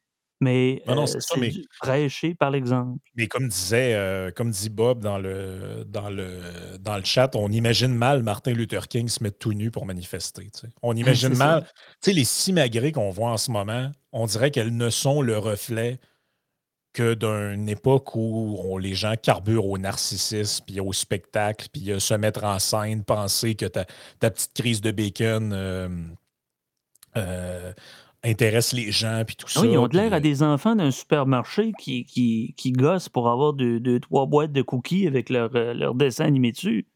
mais, euh, c'est prêcher par l'exemple. Mais comme disait, euh, comme dit Bob dans le, dans, le, dans le chat, on imagine mal Martin Luther King se mettre tout nu pour manifester. On <laughs> imagine mal. Tu sais, les simagrées qu'on voit en ce moment, on dirait qu'elles ne sont le reflet que d'une époque où les gens carburent au narcissisme, puis au spectacle, puis se mettre en scène, penser que ta, ta petite crise de bacon. Euh, intéresse les gens, puis tout ça. Oui, ils ont de l'air à des enfants d'un supermarché qui, qui, qui, gossent pour avoir deux, trois boîtes de cookies avec leur, euh, leur dessin animé dessus.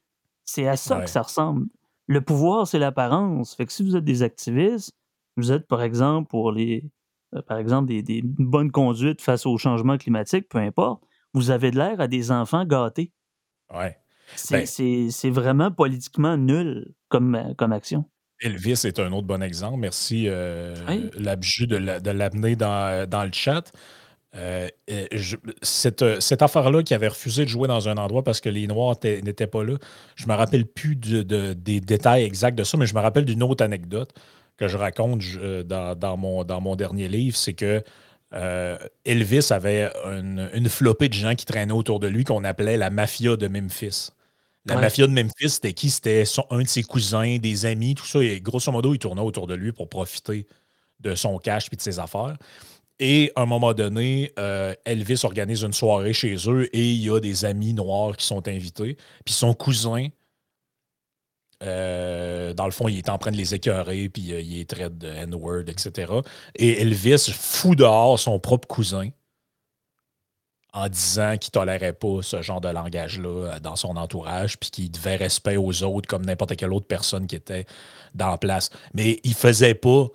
C'est à ça que ça ressemble. Le pouvoir, c'est l'apparence. Fait que si vous êtes des activistes, vous êtes, par exemple, pour les. Euh, par exemple, des, des bonnes conduites face au changement climatique, peu importe, vous avez de l'air à des enfants gâtés. Ouais. Ben c'est vraiment politiquement nul comme, comme action. Elvis est un autre bon exemple. Merci, euh, de l'amener dans, dans le chat. Euh, cette, cette affaire-là qui avait refusé de jouer dans un endroit parce que les Noirs n'étaient pas là, je me rappelle plus de, des détails exacts de ça, mais je me rappelle d'une autre anecdote que je raconte euh, dans, mon, dans mon dernier livre, c'est que euh, Elvis avait une, une, flopée de gens qui traînaient autour de lui qu'on appelait la mafia de Memphis. La mafia de Memphis, c'était qui? C'était un de ses cousins, des amis, tout ça. Et grosso modo, il tournait autour de lui pour profiter de son cash et de ses affaires. Et à un moment donné, euh, Elvis organise une soirée chez eux et il y a des amis noirs qui sont invités. Puis son cousin, euh, dans le fond, il est en train de les écœurer, puis euh, il est traite de N-word, etc. Et Elvis fout dehors son propre cousin en disant qu'il tolérait pas ce genre de langage-là dans son entourage, puis qu'il devait respect aux autres comme n'importe quelle autre personne qui était dans la place. Mais il faisait pas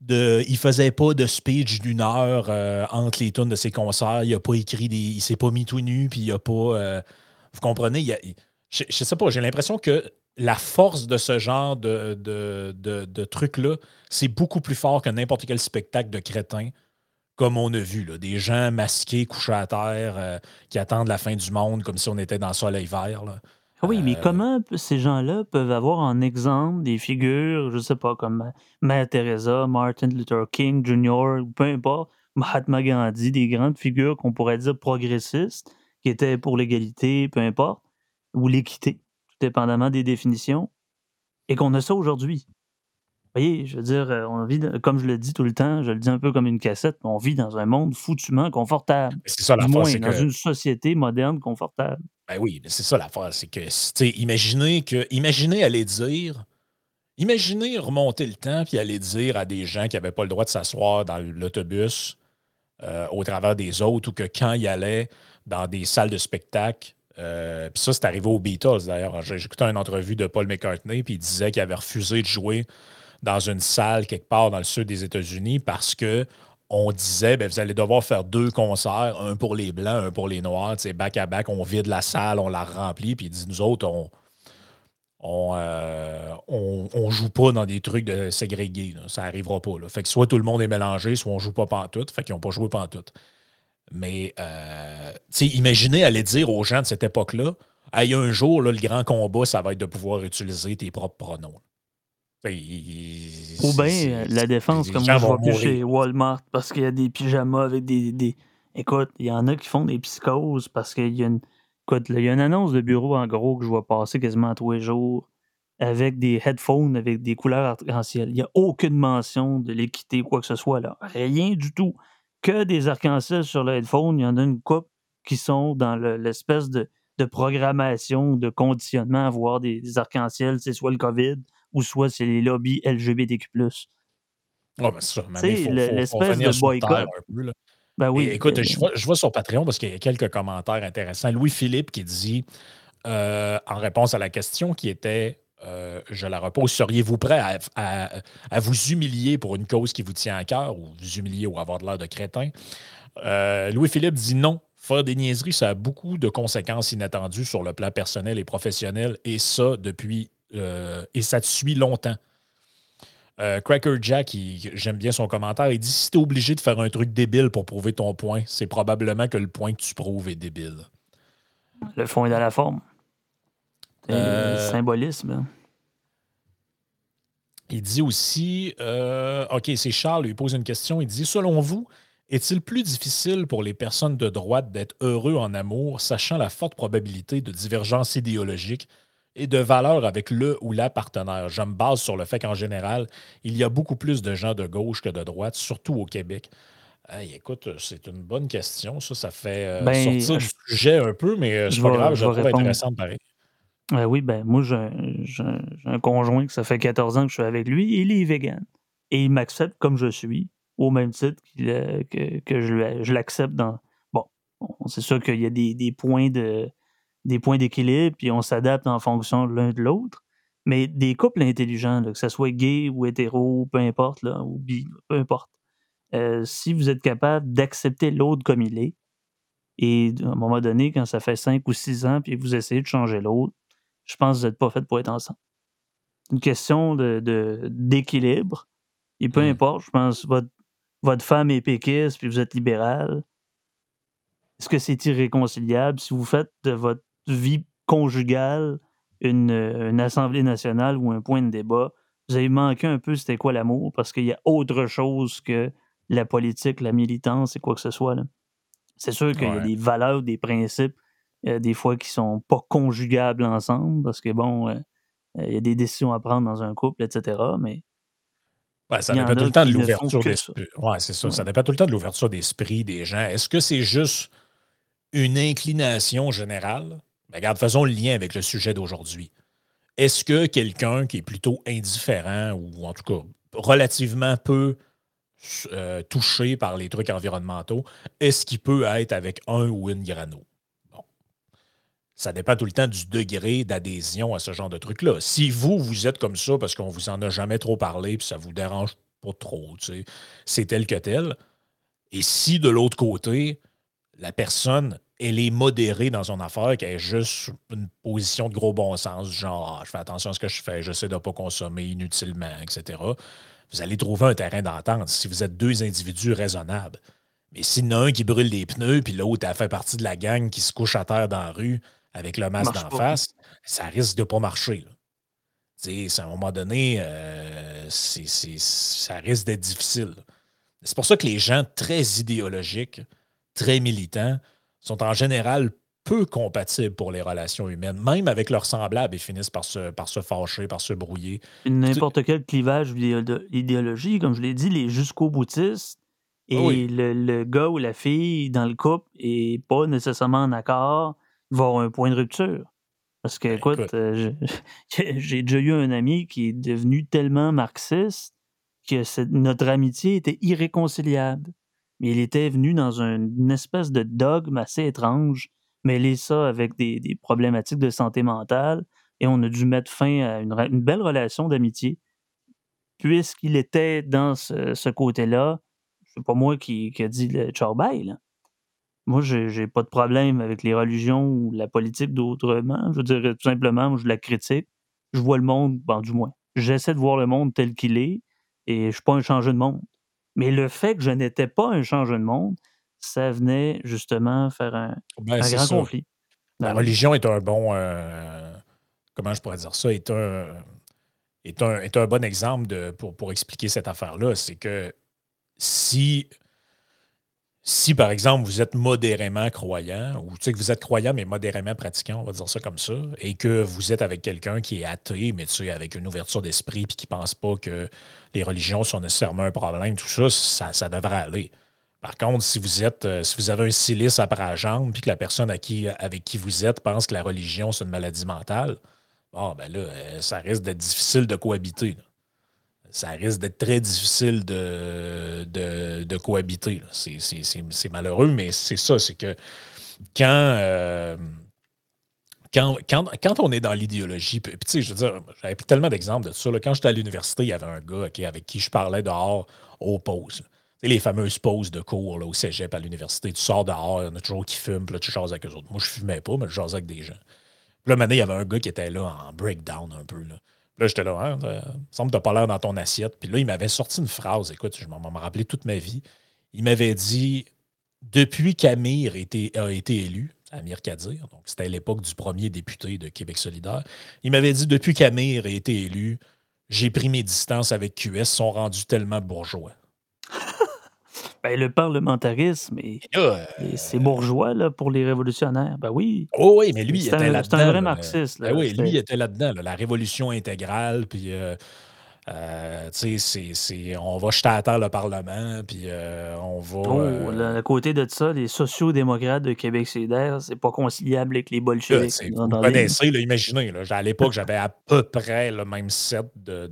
de, il faisait pas de speech d'une heure euh, entre les tunes de ses concerts. Il a pas écrit des. Il s'est pas mis tout nu, puis il a pas. Euh, vous comprenez? je, ne sais pas, j'ai l'impression que la force de ce genre de, de, de, truc-là, c'est beaucoup plus fort que n'importe quel spectacle de crétin, comme on a vu. Là, des gens masqués, couchés à terre, euh, qui attendent la fin du monde comme si on était dans le soleil vert. Là. Ah oui, mais euh, comment ces gens-là peuvent avoir en exemple des figures, je sais pas, comme Mère Teresa, Martin Luther King Jr., peu importe, Mahatma Gandhi, des grandes figures qu'on pourrait dire progressistes, qui étaient pour l'égalité, peu importe, ou l'équité, dépendamment des définitions, et qu'on a ça aujourd'hui. Vous voyez, je veux dire, euh, on vit, comme je le dis tout le temps, je le dis un peu comme une cassette, on vit dans un monde foutument confortable. C'est ça la moins, dans une société moderne confortable. Ben oui, c'est ça l'affaire. C'est que, imaginez que, imaginez aller dire, imaginez remonter le temps puis aller dire à des gens qui n'avaient pas le droit de s'asseoir dans l'autobus euh, au travers des autres ou que quand ils allaient dans des salles de spectacle, euh, puis ça, c'est arrivé aux Beatles d'ailleurs. J'ai écouté une entrevue de Paul McCartney puis il disait qu'il avait refusé de jouer dans une salle quelque part dans le sud des États-Unis parce que on disait, ben, vous allez devoir faire deux concerts, un pour les Blancs, un pour les Noirs, back à back, on vide la salle, on la remplit, puis il dit, nous autres, on, on, euh, joue pas dans des trucs de ségrégés. Ça n'arrivera pas. Là. Fait que soit tout le monde est mélangé, soit on joue pas pantoute. Fait qu'ils n'ont pas joué pantoute. Mais, euh, imaginez aller dire aux gens de cette époque-là, hey, un jour, là, le grand combat, ça va être de pouvoir utiliser tes propres pronoms. Ou bien la défense, comme moi, je vois plus chez Walmart, parce qu'il y a des pyjamas avec des, des... Écoute, il y en a qui font des psychoses parce qu'il y a une. Écoute, il y a une annonce de bureau, en gros, que je vois passer quasiment tous les jours, avec des headphones, avec des couleurs arc-en-ciel. Il n'y a aucune mention de l'équité ou quoi que ce soit là. Rien du tout. Que des arc-en-ciel sur le headphone. Il y en a une coupe qui sont dans l'espèce de, de, programmation, de conditionnement à voir des, des arc-en-ciel, c'est soit le COVID, ou soit c'est les lobbies LGBTQ. Oh, ben c'est. L'espèce de boycott. Ben oui. écoute, euh, je, vois, je, vois, sur Patreon parce qu'il y a quelques commentaires intéressants. Louis-Philippe qui dit, euh, en réponse à la question qui était, euh, je la repose, seriez-vous prêt à, vous humilier pour une cause qui vous tient à cœur ou vous humilier ou avoir de l'air de crétin? Louis-Philippe dit non. Faire des niaiseries, ça a beaucoup de conséquences inattendues sur le plan personnel et professionnel, et ça depuis euh, et ça te suit longtemps. Euh, Cracker Jack, j'aime bien son commentaire, il dit si tu es obligé de faire un truc débile pour prouver ton point, c'est probablement que le point que tu prouves est débile. Le fond est dans la forme. Euh, symbolisme. Hein. Il dit aussi OK, c'est Charles, il pose une question. Il dit Selon vous, est-il plus difficile pour les personnes de droite d'être heureux en amour, sachant la forte probabilité de divergence idéologique et de valeur avec le ou la partenaire? Je me base sur le fait qu'en général, il y a beaucoup plus de gens de gauche que de droite, surtout au Québec. écoute, c'est une bonne question. Ça, ça fait euh, ben, sortir du sujet un peu, mais euh, c'est pas grave, je, trouve intéressant de pareil. Euh, oui, ben moi, j'ai un conjoint que ça fait 14 ans que je suis avec lui, il est vegan. Et il m'accepte comme je suis, au même titre que, que, je, l'accepte dans. Bon, c'est sûr qu'il y a des points de des points d'équilibre, puis on s'adapte en fonction de l'un de l'autre. Mais des couples intelligents, que ce soit gay ou hétéro, peu importe, ou bi, peu importe, euh, si vous êtes capable d'accepter l'autre comme il est Et à un moment donné, quand ça fait cinq ou six ans, puis vous essayez de changer l'autre, je pense que vous n'êtes pas fait pour être ensemble. Une question de, d'équilibre. Et peu mmh. importe, je pense, votre, votre femme est péquiste, puis vous êtes libéral. Est-ce que c'est irréconciliable si vous faites de votre vie conjugale une, une assemblée nationale ou un point de débat? Vous avez manqué un peu c'était quoi l'amour parce qu'il y a autre chose que la politique, la militance et quoi que ce soit. C'est sûr qu'il y a des valeurs, des principes, des fois qui sont pas conjugables ensemble parce que bon, euh, euh, il y a des décisions à prendre dans un couple, etc. Mais ça dépend tout le temps de l'ouverture d'esprit. Ouais, c'est ça. Ça dépend tout le temps de l'ouverture d'esprit des gens. Est-ce que c'est juste une inclination générale? Ben, regarde, faisons le lien avec le sujet d'aujourd'hui. Est-ce que quelqu'un qui est plutôt indifférent ou en tout cas relativement peu euh, touché par les trucs environnementaux, est-ce qu'il peut être avec un ou une grano? Ça dépend tout le temps du degré d'adhésion à ce genre de truc-là. Si vous, vous êtes comme ça parce qu'on vous en a jamais trop parlé puis ça vous dérange pas trop, c'est tel que tel. Et si de l'autre côté, la personne, elle est modérée dans son affaire, qu'elle est juste une position de gros bon sens, genre ah, je fais attention à ce que je fais, j'essaie de ne pas consommer inutilement, etc vous allez trouver un terrain d'entente si vous êtes deux individus raisonnables. Mais s'il y en a un qui brûle des pneus, puis l'autre a fait partie de la gang qui se couche à terre dans la rue avec le masque d'en face, ça risque de ne pas marcher. À un moment donné, euh, ça risque d'être difficile. C'est pour ça que les gens très idéologiques, très militants, sont en général peu compatibles pour les relations humaines, même avec leurs semblables, ils finissent par se, par se fâcher, par se brouiller. N'importe quel clivage d'idéologie, comme je l'ai dit, les jusqu'au boutistes ah et le, gars ou la fille dans le couple est pas nécessairement en accord, va avoir un point de rupture. Parce que, ben, écoute, euh, <laughs> j'ai déjà eu un ami qui est devenu tellement marxiste que notre amitié était irréconciliable. Mais il était venu dans une espèce de dogme assez étrange mêler ça avec des, problématiques de santé mentale et on a dû mettre fin à une, belle relation d'amitié. Puisqu'il était dans ce, côté-là, c'est pas moi qui, qui a dit le ciao Moi, j'ai pas de problème avec les religions ou la politique d'autrement. Je veux dire, tout simplement, je la critique. Je vois le monde, ben, du moins. J'essaie de voir le monde tel qu'il est et je suis pas un changement de monde. Mais le fait que je n'étais pas un changement de monde, ça venait justement faire un, ben, grand conflit. La ben religion est un bon. Euh, comment je pourrais dire ça? Est un, est un, est un bon exemple de, pour, pour expliquer cette affaire-là. C'est que si. Si, par exemple, vous êtes modérément croyant, ou tu que vous êtes croyant, mais modérément pratiquant, on va dire ça comme ça, et que vous êtes avec quelqu'un qui est athée, mais tu avec une ouverture d'esprit, puis qui ne pense pas que les religions sont nécessairement un problème, tout ça, ça, ça devrait aller. Par contre, si vous êtes, euh, si vous avez un silice après la jambe, puis que la personne avec qui vous êtes pense que la religion, c'est une maladie mentale, bon, ben là, euh, ça risque d'être difficile de cohabiter. Ça risque d'être très difficile de, de, cohabiter. C'est malheureux, mais c'est ça, c'est que quand, euh, quand, quand, on est dans l'idéologie, je veux dire, j'avais tellement d'exemples de ça. Quand j'étais à l'université, il y avait un gars avec qui je parlais dehors aux pauses les fameuses pauses de cours au cégep à l'université. Tu sors dehors, il y en a toujours qui fument, puis là, tu jases avec eux autres. Moi, je fumais pas, mais je jasais avec des gens. Puis là, maintenant, il y avait un gars qui était là en breakdown un peu. Là, là j'étais là, hein, ça semble que pas l'air dans ton assiette. Puis là, il m'avait sorti une phrase, écoute, je m'en rappelé toute ma vie. Il m'avait dit Depuis qu'Amir a été élu, Amir Kadir, donc c'était à l'époque du premier député de Québec solidaire, il m'avait dit Depuis qu'Amir a été élu, j'ai pris mes distances avec QS, sont rendus tellement bourgeois. Ben, le parlementarisme, c'est bourgeois là, pour les révolutionnaires. Ben oui. Oh oui, mais lui, il était là-dedans. C'est un vrai marxiste. Ben oui, lui, il était là-dedans. la révolution intégrale, puis. Euh, euh, c'est, on va jeter à terre le Parlement, puis euh, on va. Oh, à côté de ça, les sociaux-démocrates de Québec solidaire, c'est pas conciliable avec les bolcheviks. Vous connaissez, imaginez, à l'époque, j'avais à peu près le même set de,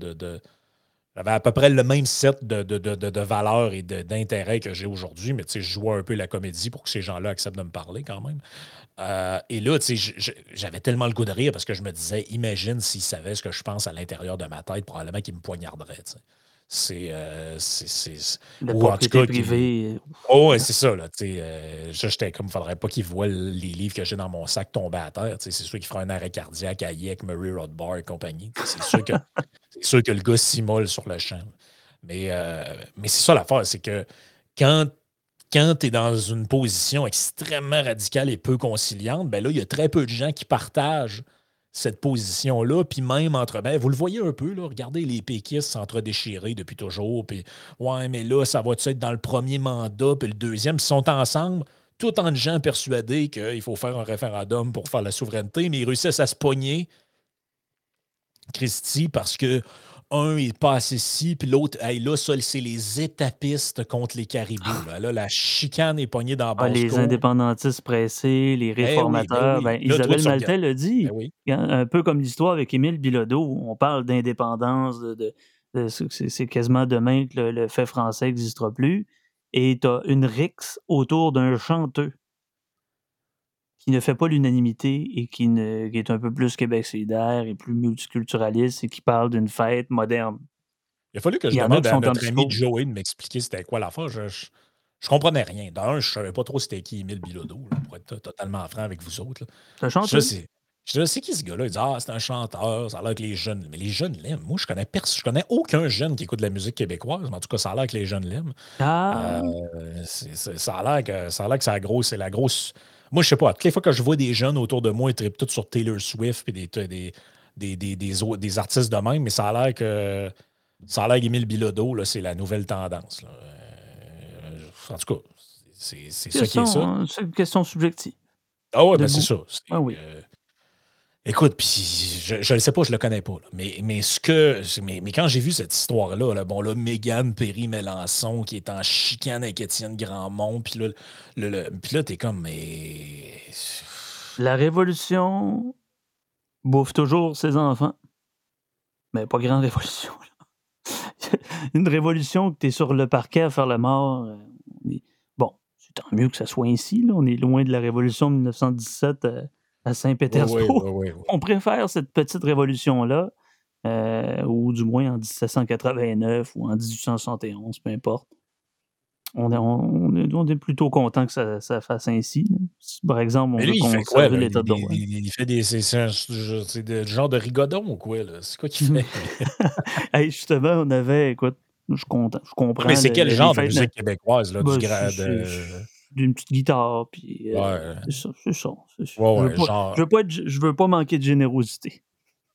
j'avais à peu près le même set de, de, valeurs et d'intérêts que j'ai aujourd'hui, mais je jouais un peu la comédie pour que ces gens-là acceptent de me parler quand même. Euh, et là, j'avais tellement le goût de rire parce que je me disais, imagine s'ils savaient ce que je pense à l'intérieur de ma tête, probablement qu'ils me poignarderaient. C'est. Euh, ou en tout cas. Privé. Oh, ouais, c'est ça. Là, euh, j'étais comme, il ne faudrait pas qu'ils voient les livres que j'ai dans mon sac tomber à terre. C'est sûr qu'il fera un arrêt cardiaque à Yek, Murray Rothbar et compagnie. C'est sûr, que, <laughs> sûr que le gars s'immole sur le champ. Mais, euh, mais c'est ça l'affaire, c'est que quand quand tu es dans une position extrêmement radicale et peu conciliante, ben là, il y a très peu de gens qui partagent cette position-là, puis même entre. Ben, vous le voyez un peu, là, regardez les péquistes s'entre-déchirer depuis toujours, puis ouais, mais là, ça va être dans le premier mandat, puis le deuxième, ils sont ensemble, tout en gens persuadés qu'il faut faire un référendum pour faire la souveraineté, mais ils réussissent à se pogner, Christy, parce que un est pas assez ci, puis l'autre, là, ça, c'est les étapistes contre les caribous. Là, la chicane est pognée dans ah, Les indépendantistes pressés, les eh ben réformateurs. Ben, Isabelle Maltais l'a dit. Ben un peu comme l'histoire avec Émile Bilodeau, on parle d'indépendance, de, c'est quasiment demain que le, fait français n'existera plus. Et tu as une rixe autour d'un chanteux qui ne fait pas l'unanimité et qui, est un peu plus Québec solidaire et plus multiculturaliste et qui parle d'une fête moderne. Il a fallu que je demande à notre ami Joey de m'expliquer c'était quoi l'affaire. Je, je, comprenais rien. D'un, je ne savais pas trop c'était qui Émile Bilodeau, pour être totalement franc avec vous autres. C'est un chanteur? Je sais qui ce gars-là. Il dit Ah, c'est un chanteur, ça a l'air que les jeunes. Mais les jeunes l'aiment. Moi, je connais personne. Je connais aucun jeune qui écoute de la musique québécoise. Mais en tout cas, ça a l'air que les jeunes l'aiment. Ah. Euh, ça a l'air que ça a l'air que c'est la grosse. Moi, je sais pas. Toutes les fois que je vois des jeunes autour de moi, ils trippent tous sur Taylor Swift et des, des, des, des, des, artistes de même, mais ça a l'air que. Ça a l'air qu'Émile Bilodeau, c'est la nouvelle tendance. Euh, en tout cas, c'est ça qui est ça. C'est une question subjective. Ah ouais, ben c'est ça. Ah oui. Euh, Écoute, puis je ne sais pas, je le connais pas. Mais, mais, ce que, mais, mais quand j'ai vu cette histoire-là, là, bon, là, Mégane Perry-Mélençon qui est en chicane avec Étienne Grandmont, puis là, le, puis là t'es comme, mais. La révolution bouffe toujours ses enfants. Mais pas grande révolution. <laughs> Une révolution que tu es sur le parquet à faire la mort. Euh, bon, c'est tant mieux que ça soit ainsi. Là. On est loin de la révolution de 1917 à Saint-Pétersbourg. <laughs> On préfère cette petite révolution-là, euh, ou du moins en 1789 ou en 1871, peu importe. On est, on, est, plutôt content que ça, ça fasse ainsi. Par exemple, on veut conserver l'état de droit. Il, fait des. C'est un genre de rigodon ou quoi? C'est quoi qu'il <laughs> fait? <laughs> justement, on avait. Écoute, je, comprends. Mais c'est quel genre de musique québécoise, là, du bah, grade d'une petite guitare. Puis, euh, C'est ça. C'est ça. je, veux pas, je, veux pas je veux pas manquer de générosité.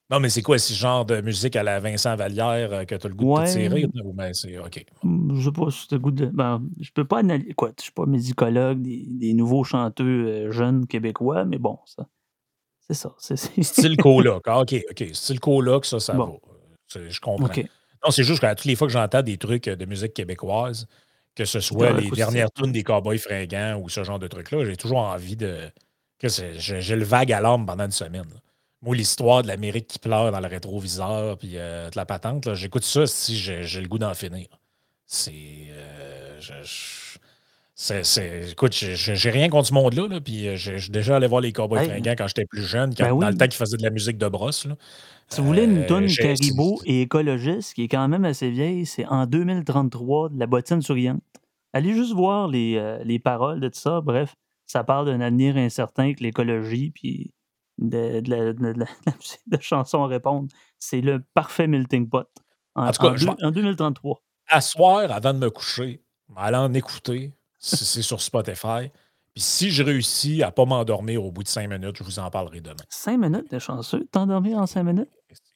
Non, mais c'est quoi ce genre de musique à la Vincent Vallière euh, que tu as le goût de tirer? Ou ben, c'est OK. Mm, je sais pas si le goût de. Ben, je peux pas analyser. Quoi, je suis pas musicologue des, des nouveaux chanteurs euh, jeunes québécois, mais bon, ça. C'est ça. C'est, Style <laughs> coloc. Ah, OK, OK. Style coloc, ça, ça va. Je comprends. Non, c'est juste que toutes les fois que j'entends des trucs de musique québécoise, que ce soit les dernières tunes des Cowboys fringants ou ce genre de trucs-là, j'ai toujours envie de. que J'ai le vague à l'âme pendant une semaine. Moi, l'histoire de l'Amérique qui pleure dans le rétroviseur, puis euh, de la patente, j'écoute ça si j'ai le goût d'en finir. C'est. Euh, c'est, écoute, j'ai rien contre ce monde-là, là, puis euh, j'ai déjà allé voir les Cowboys fringants quand j'étais plus jeune, quand, ben dans le temps qu'ils faisaient de la musique de brosse. Là. Si vous voulez une tonne caribou et écologiste, qui est quand même assez vieille, c'est en 2033 de la bottine souriante. Allez juste voir les, euh, les paroles de tout ça. Bref, ça parle d'un avenir incertain avec l'écologie, puis de, de, la, de, la, de, chansons à répondre. C'est le parfait melting pot. En, tout cas, en, 2033. À soir, avant de me coucher, aller en écouter, c'est sur Spotify. Puis si je réussis à pas m'endormir au bout de cinq minutes, je vous en parlerai demain. Cinq minutes, t'es chanceux? T'endormir en cinq minutes?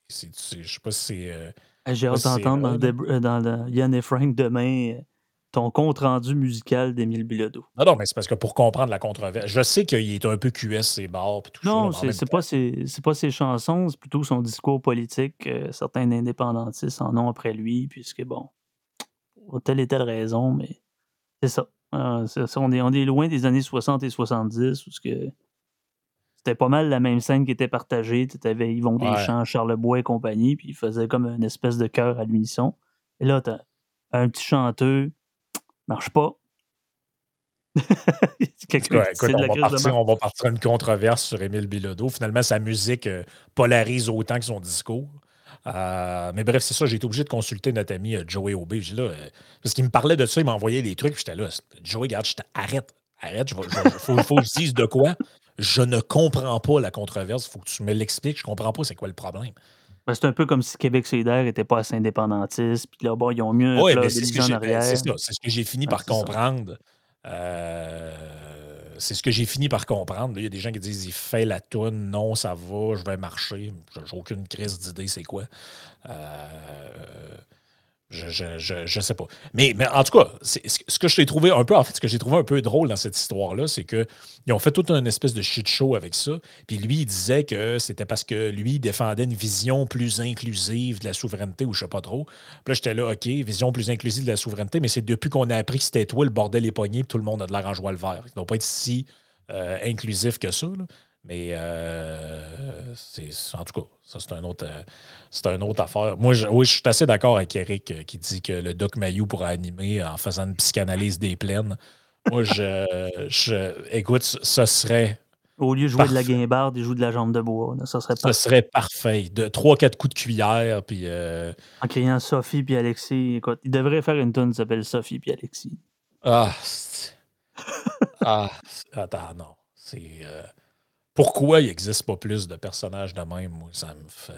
Je sais pas si c'est. Euh, J'ai hâte d'entendre dans, dans, le Yann et Frank demain euh, ton compte rendu musical d'Émile Bilodeau. Non, non, mais c'est parce que pour comprendre la controverse, je sais qu'il est un peu QS, ses bars, puis tout non, ça. Non, c'est pas, ses, pas ses chansons, c'est plutôt son discours politique. Euh, certains indépendantistes en ont après lui, puisque bon, pour telle et telle raison, mais c'est ça. Ah, on, est, on est loin des années 60 et 70 où c'était pas mal la même scène qui était partagée. Tu avais Yvon ouais. Deschamps, Charlebois et compagnie, puis ils faisaient comme une espèce de chœur à l'unisson. Et là, t'as un petit chanteur, marche pas. <laughs> on, va partir, on, va partir, une controverse sur Émile Bilodeau. Finalement, sa musique euh, polarise autant que son discours. Euh, mais bref, c'est ça, j'ai été obligé de consulter notre ami euh, Joey Aubé. Là, parce qu'il me parlait de ça, il m'envoyait des trucs, j'étais là, Joey, regarde, arrête, arrête, il faut, faut, que je dise de quoi. Je ne comprends pas la controverse, il faut que tu me l'expliques, je ne comprends pas c'est quoi le problème. Ben, c'est un peu comme si Québec solidaire n'était pas assez indépendantiste, puis là, bon, ils ont mieux ouais, c'est ce, ben, c'est ce que j'ai fini par comprendre. C'est ce que j'ai fini par comprendre. Il y a des gens qui disent il fait la toune, non, ça va, je vais marcher. J'ai aucune crise d'idée, c'est quoi. Euh, je, je, sais pas. Mais, mais en tout cas, ce que je t'ai trouvé un peu, en fait, ce que j'ai trouvé un peu drôle dans cette histoire-là, c'est qu'ils ont fait toute une espèce de shit show avec ça. Puis lui, il disait que c'était parce que lui, il défendait une vision plus inclusive de la souveraineté ou je sais pas trop. Puis là, j'étais là, OK, vision plus inclusive de la souveraineté, mais c'est depuis qu'on a appris que c'était toi, le bordel est pogné, tout le monde a de en joie le vert. Il ne doit pas être si euh, inclusif que ça. Mais euh, c'est en tout cas, ça c'est un autre euh, c'est une autre affaire. Moi, je, oui, je suis assez d'accord avec Eric euh, qui dit que le Doc Mayou pourra animer en faisant une psychanalyse des plaines. Moi, je, écoute, ce serait. Au lieu de jouer de la guimbarde, il joue de la jambe de bois. ça serait parfait. serait parfait. De 3-4 coups de cuillère. Puis, En criant Sophie puis Alexis. Écoute, il devrait faire une tonne qui s'appelle Sophie puis Alexis. Ah. ah. Attends, non. C'est. Pourquoi il n'existe pas plus de personnages de même, moi, ça me fait.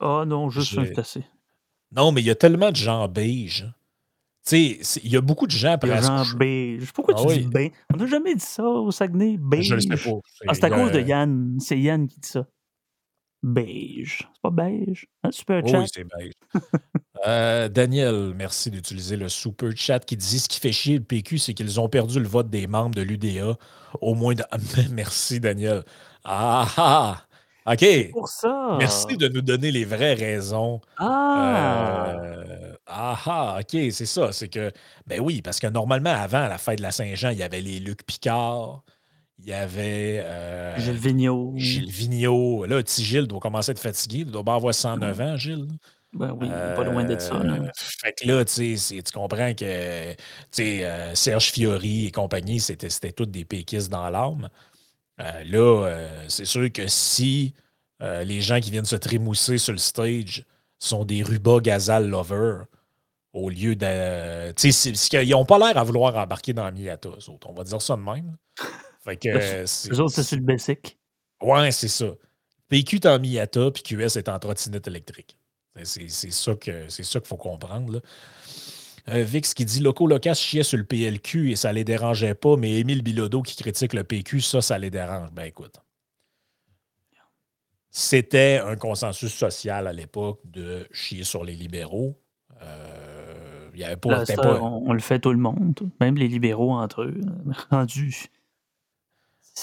Ah non, juste un assez. Non, mais il y a tellement de gens beige. Tu sais, il y a beaucoup de gens presque. Gens beige. Pourquoi tu ah dis beige? On n'a jamais dit ça au Saguenay, beige. Je ne sais pas. Ah, c'est à cause de Yann. C'est Yann qui dit ça. Beige. C'est pas beige. Un super chat. Oui, c'est beige. Euh, Daniel, merci d'utiliser le super chat qui dit ce qui fait chier le PQ, c'est qu'ils ont perdu le vote des membres de l'UDA. Au moins, de... <laughs> merci Daniel. Ah, ah, ah! OK. pour ça. Merci de nous donner les vraies raisons. Ah! Euh, ah, ah, OK, c'est ça. C'est que, ben oui, parce que normalement, avant, la fête de la Saint-Jean, il y avait les Luc Picard, il y avait. Euh, Gilles Vigneault. Gilles Vigneault. Là, petit Gilles doit commencer à être fatigué. Il doit avoir 109 ans, Gilles. Ben oui, pas loin d'être ça. Là. Euh, fait que là, tu comprends que euh, Serge Fiori et compagnie, c'était toutes des péquistes dans l'âme. Euh, là, euh, c'est sûr que si euh, les gens qui viennent se trémousser sur le stage sont des rubas gazal lovers, au lieu de. Tu sais, ils n'ont pas l'air à vouloir embarquer dans la Miata, On va dire ça de même. Fait que. Les autres, c'est sur le basic. Ouais, c'est ça. PQ est en Miata, puis QS est en trottinette électrique. C'est ça qu'il faut comprendre. Là. Euh, Vix qui dit Loco Locas chiait sur le PLQ et ça les dérangeait pas, mais Émile Bilodeau qui critique le PQ, ça, ça les dérange. Ben écoute. C'était un consensus social à l'époque de chier sur les libéraux. Euh, y avait pas, On, le fait tout le monde, même les libéraux entre eux, <laughs> rendus.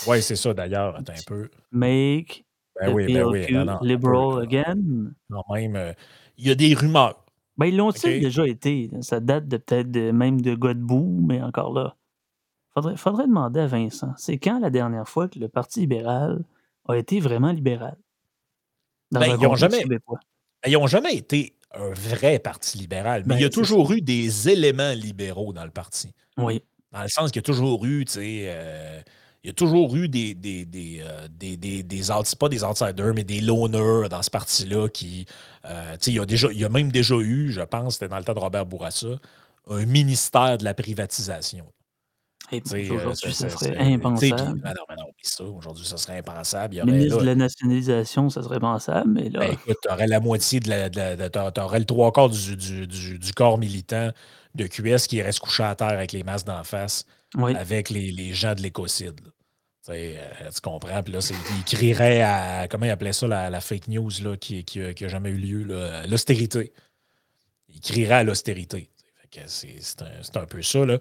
Oui, c'est ça d'ailleurs, un peu. Make ben oui, ben oui, liberal again? Non, même, euh, il y a des rumeurs. Ben, ils l'ont déjà été? Ça date de peut-être même de Godbout, mais encore là. Faudrait, faudrait demander à Vincent. C'est quand la dernière fois que le Parti libéral a été vraiment libéral? Ben, ils n'ont jamais, ils jamais été un vrai parti libéral, mais il y a toujours eu des éléments libéraux dans le parti. Oui. Dans le sens qu'il y a toujours eu, tu sais, euh, il y a toujours eu des, des, des, euh, des, des, des pas des outsiders, mais des loners dans ce parti-là qui. Euh, il, y a déjà, il y a même déjà eu, je pense, c'était dans le temps de Robert Bourassa, un ministère de la privatisation. Aujourd'hui, ça serait impensable. non, mais non, ça, aujourd'hui, ça serait impensable. Le ministre de la nationalisation, ça serait pensable, mais là. Ben, écoute, tu aurais la moitié de la. tu aurais le trois quarts du, du, du, du, corps militant de QS qui reste couché à terre avec les masques d'en face avec les, les, gens de l'écocide. Euh, tu comprends? Puis là, il crierait à. Comment il appelait ça, la, fake news là, qui n'a jamais eu lieu? L'austérité. Il crierait à l'austérité. C'est un, un, peu ça. Là.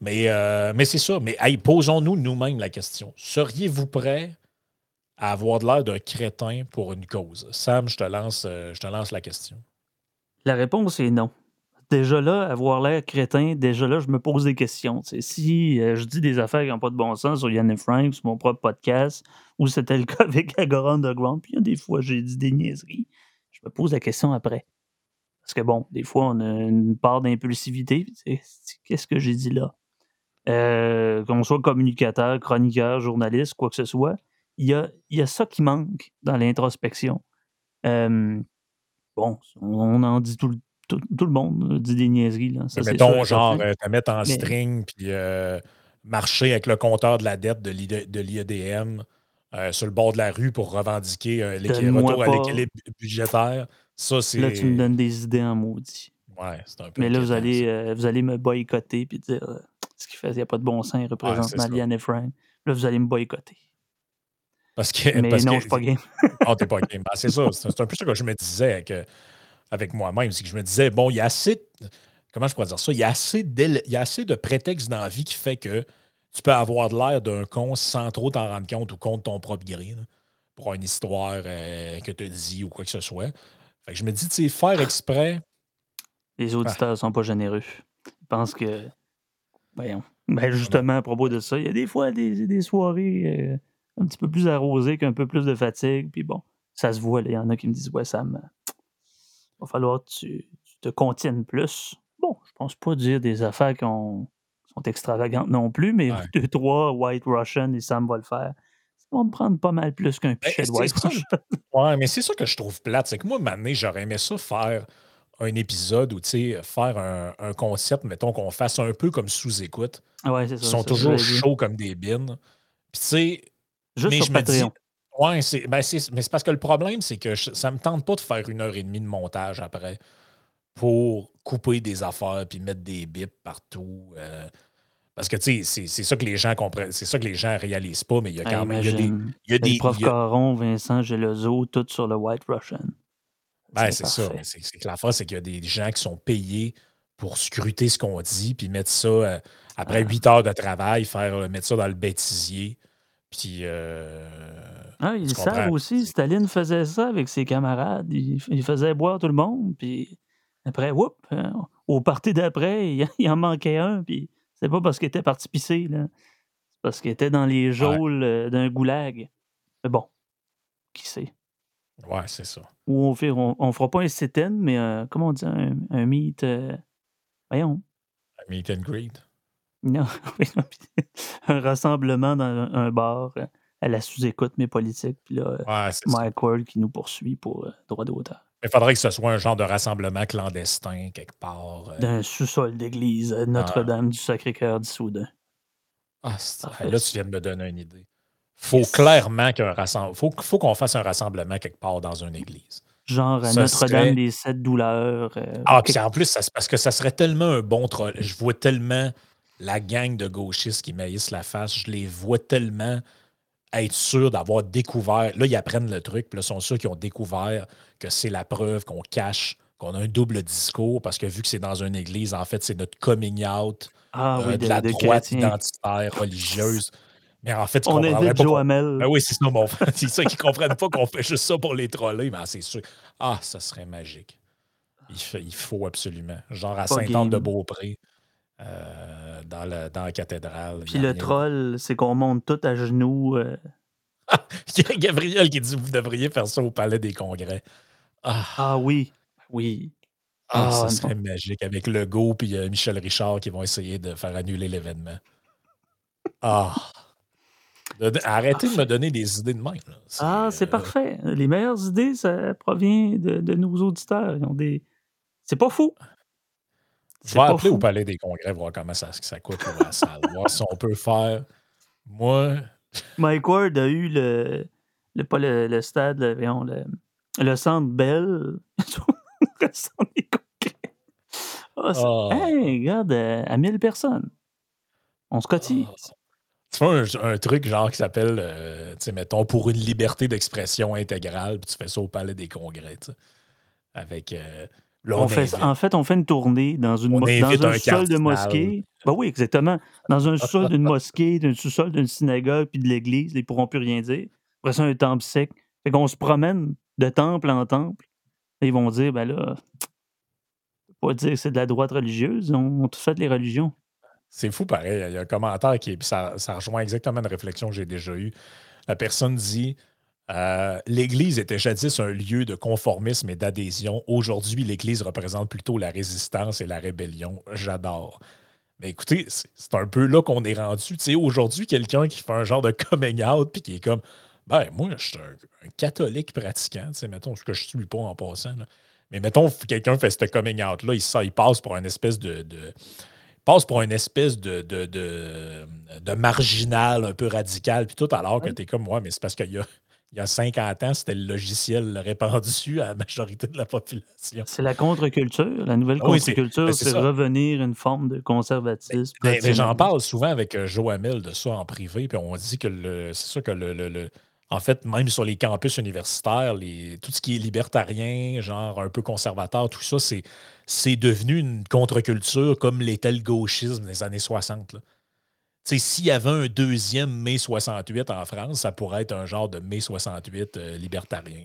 Mais, euh, mais c'est ça. Mais posons-nous nous-mêmes la question. Seriez-vous prêt à avoir de l'air d'un crétin pour une cause? Sam, je te lance, euh, je te lance la question. La réponse est non déjà là, avoir l'air crétin, déjà là, je me pose des questions. Si euh, je dis des affaires qui n'ont pas de bon sens sur Yann et Frank, sur mon propre podcast, ou c'était le <laughs> cas avec Agora Underground, puis des fois, j'ai dit des niaiseries, je me pose la question après. Parce que bon, des fois, on a une part d'impulsivité. Qu'est-ce que j'ai dit là? Euh, qu'on soit communicateur, chroniqueur, journaliste, quoi que ce soit, il y a, y a ça qui manque dans l'introspection. Euh, bon, on en dit tout le tout, le monde dit des niaiseries. Là. Ça, mettons, genre, te mettre en string, puis marcher avec le compteur de la dette de l'IEDM sur le bord de la rue pour revendiquer un retour à l'équilibre budgétaire. Ça, c'est. Là, tu me donnes des idées en maudit. Ouais, c'est un peu. Mais là, vous allez, vous allez me boycotter puis dire ce qu'il fait, il n'y a pas de bon sens, il représente Malian et Frank. Là, vous allez me boycotter. Parce que, mais parce non, que, je suis pas game. oh, t'es pas game. Ben, c'est ça. C'est un peu ça que je me disais avec, avec moi-même. C'est que je me disais, bon, il y a assez. Comment je pourrais dire ça? Il y a assez, il y a assez de prétextes dans la vie qui fait que tu peux avoir de l'air d'un con sans trop t'en rendre compte ou contre ton propre gré pour une histoire euh, que tu dis ou quoi que ce soit. Fait que je me dis, tu sais, faire exprès. Les auditeurs ne sont pas généreux. Ils pensent que. Voyons. Ben justement, à propos de ça, il y a des fois des, soirées euh, un petit peu plus arrosées qu'un peu plus de fatigue. Puis bon, ça se voit. Il y en a qui me disent Ouais, ça me. Va falloir que tu, te contiennes plus. Bon, je pense pas dire des affaires qui sont extravagantes non plus, mais <laughs> deux, trois, White Russian et Sam va le faire. Ça va me prendre pas mal plus qu'un ben, pichet de White Russian. <laughs> Ouais, mais c'est ça que je trouve plate. C'est que moi, maintenant, j'aurais aimé ça faire un épisode ou faire un, un, concept, mettons qu'on fasse un peu comme sous-écoute. Ouais, c'est ça. Ils sont toujours chauds comme des bines. Puis tu sais. Juste sur Patreon. Ouais, c'est, ben mais c'est parce que le problème, c'est que ça me tente pas de faire une heure et demie de montage après pour couper des affaires puis mettre des bips partout. Euh, parce que, tu sais, c'est ça que les gens comprennent, c'est ça que les gens réalisent pas, mais il y a quand même. Il y a des. Y a des prof Caron, Vincent Gelozo, tout sur le White Russian. Ben, c'est ça. C'est que c'est qu'il y a des gens qui sont payés pour scruter ce qu'on dit, puis mettre ça euh, après ah. huit heures de travail, faire euh, mettre ça dans le bêtisier. Puis. Euh, ah, ils savent aussi. Staline faisait ça avec ses camarades. Il, il faisait boire tout le monde, puis après, whoop, hein, au parti d'après, <laughs> il, en manquait un, puis c'est pas parce qu'il était parti pisser, là. C'est parce qu'il était dans les geôles euh, d'un goulag. Mais bon, qui sait? Ouais, c'est ça. Ou on, fait, on, fera pas un sit-in, mais comment on dit, un, un meet. Euh, voyons. Un meet and greet. Non, <laughs> un rassemblement dans un, bar euh, à la sous-écoute, mais politique. Puis là, Mike Ward qui nous poursuit pour droit d'auteur. Il faudrait que ce soit un genre de rassemblement clandestin quelque part. Euh. D'un sous-sol d'église euh, Notre-Dame du Sacré-Cœur d'Issoudun. Ah, là, tu viens de me donner une idée. Faut clairement qu'un rassemblement. Faut, faut qu'on fasse un rassemblement quelque part dans une église. Genre à Notre-Dame des Sept Douleurs. Euh, ah, puis en plus, parce que ça serait tellement un bon troll. Je vois tellement la gang de gauchistes qui maïssent la face. Je les vois tellement être sûrs d'avoir découvert. Là, ils apprennent le truc, puis là, ils sont sûrs qu'ils ont découvert que c'est la preuve qu'on cache, qu'on a un double discours, parce que vu que c'est dans une église, en fait, c'est notre coming out ah, euh, de, la droite identitaire religieuse. Mais en fait, on est Joe Hamel. Ben oui, c'est ça, mon frère. <laughs> C'est ça qu'ils ne comprennent pas qu'on fait juste ça pour les troller. Mais c'est sûr. Ah, ça serait magique. Il, faut absolument. Genre à Saint-Anne-de-Beaupré, euh, dans, dans, la cathédrale. Puis le troll, c'est qu'on monte tout à genoux. Euh, <laughs> Il y a Gabriel qui dit Vous devriez faire ça au Palais des Congrès. Ah, ah oui, oui. Ah, ça ah, serait magique avec Legault et euh, Michel Richard qui vont essayer de faire annuler l'événement. Ah. Arrêtez de me donner des idées de même. Ah, c'est euh, parfait. Les meilleures idées, ça provient de, nos auditeurs. Ils ont des... C'est pas fou. Je vais appeler au Palais des Congrès, voir comment ça, ça coûte pour la salle. voir si on peut faire. Moi, Mike Ward a eu le, le pas le, le stade, le, le, le centre Bell. <laughs> le centre des congrès. Oh, oh. Hey, regarde, euh, à 1000 personnes. On se cotise. Oh. Tu fais un, truc genre qui s'appelle, euh, tu sais, mettons, pour une liberté d'expression intégrale, puis tu fais ça au Palais des Congrès, tu sais. Avec. Euh, on fait, en fait, on fait une tournée dans, une, dans un, sol de mosquée. Ben oui, exactement. Dans un sous-sol d'une <laughs> mosquée, d'un sous-sol d'une synagogue, puis de l'église, ils pourront plus rien dire. Après ça, un temple sec. Fait qu'on se promène de temple en temple. Et ils vont dire, ben là, pas dire que c'est de la droite religieuse, on, a tout fait les religions. C'est fou, pareil. Il y a un commentaire qui, puis ça, ça rejoint exactement une réflexion que j'ai déjà eue. La personne dit euh, L'Église était jadis un lieu de conformisme et d'adhésion. Aujourd'hui, l'Église représente plutôt la résistance et la rébellion. J'adore. Mais écoutez, c'est un peu là qu'on est rendu. Tu sais, aujourd'hui, quelqu'un qui fait un genre de coming out puis qui est comme Ben, moi, je suis un, catholique pratiquant, tu sais, mettons, ce que je suis pas en passant. Mais mettons, quelqu'un fait ce coming out-là, il, il passe pour une espèce de, passe pour une espèce de, de, de, marginal un peu radical, puis tout, alors que tu es comme moi, mais c'est parce qu'il y a, il y a 50 ans, c'était le logiciel répandu à la majorité de la population. C'est la contre-culture. La nouvelle contre-culture, ben, c'est revenir une forme de conservatisme. Mais, ben, ben, j'en parle souvent avec euh, Joe Hamel de ça en privé, puis on dit que c'est ça que le, En fait, même sur les campus universitaires, les, tout ce qui est libertarien, genre un peu conservateur, tout ça, c'est devenu une contre-culture comme l'était le gauchisme des années 60. Là. S'il y avait un deuxième mai 68 en France, ça pourrait être un genre de mai 68 euh, libertarien.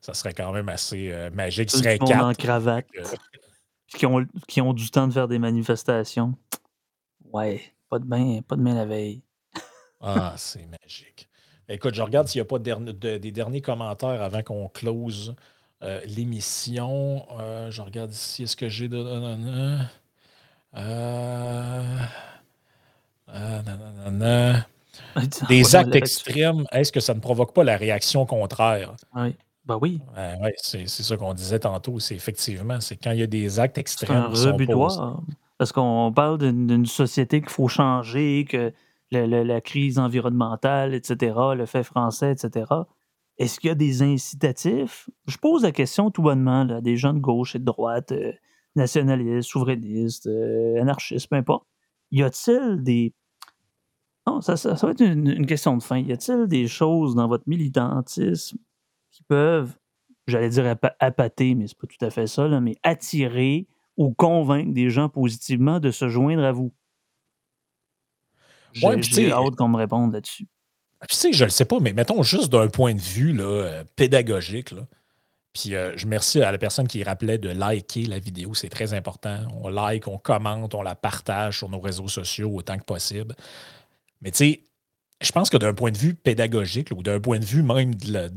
ça serait quand même assez euh, magique. Ils seraient quatre. en cravate. <laughs> qui, ont, qui ont du temps de faire des manifestations. Ouais, pas de main, pas de main la veille. ah, c'est magique. Écoute, je regarde s'il n'y a pas des derniers commentaires avant qu'on close euh, l'émission. je regarde ici, est-ce que j'ai de. Euh... Ah, <laughs> Des actes extrêmes, est-ce que ça ne provoque pas la réaction contraire? Oui. Ben oui. c'est ça qu'on disait tantôt. C'est effectivement, c'est quand il y a des actes extrêmes. C'est un rebutoir. Parce qu'on parle d'une société qu'il faut changer, que la crise environnementale, etc., le fait français, etc. Est-ce qu'il y a des incitatifs? Je pose la question tout bonnement à des gens de gauche et de droite, euh, nationalistes, souverainistes, euh, anarchistes, peu importe. Y a-t-il des non, ça, ça, va être une, question de fin. Y a-t-il des choses dans votre militantisme qui peuvent, j'allais dire appâter, mais c'est pas tout à fait ça, mais attirer ou convaincre des gens positivement de se joindre à vous? J'ai hâte qu'on me réponde là-dessus. Ah, tu sais, je le sais pas, mais mettons juste d'un point de vue là, euh, pédagogique. Là. Puis euh, je remercie à la personne qui rappelait de liker la vidéo, c'est très important. On like, on commente, on la partage sur nos réseaux sociaux autant que possible. Mais tu sais, je pense que d'un point de vue pédagogique ou d'un point de vue même, de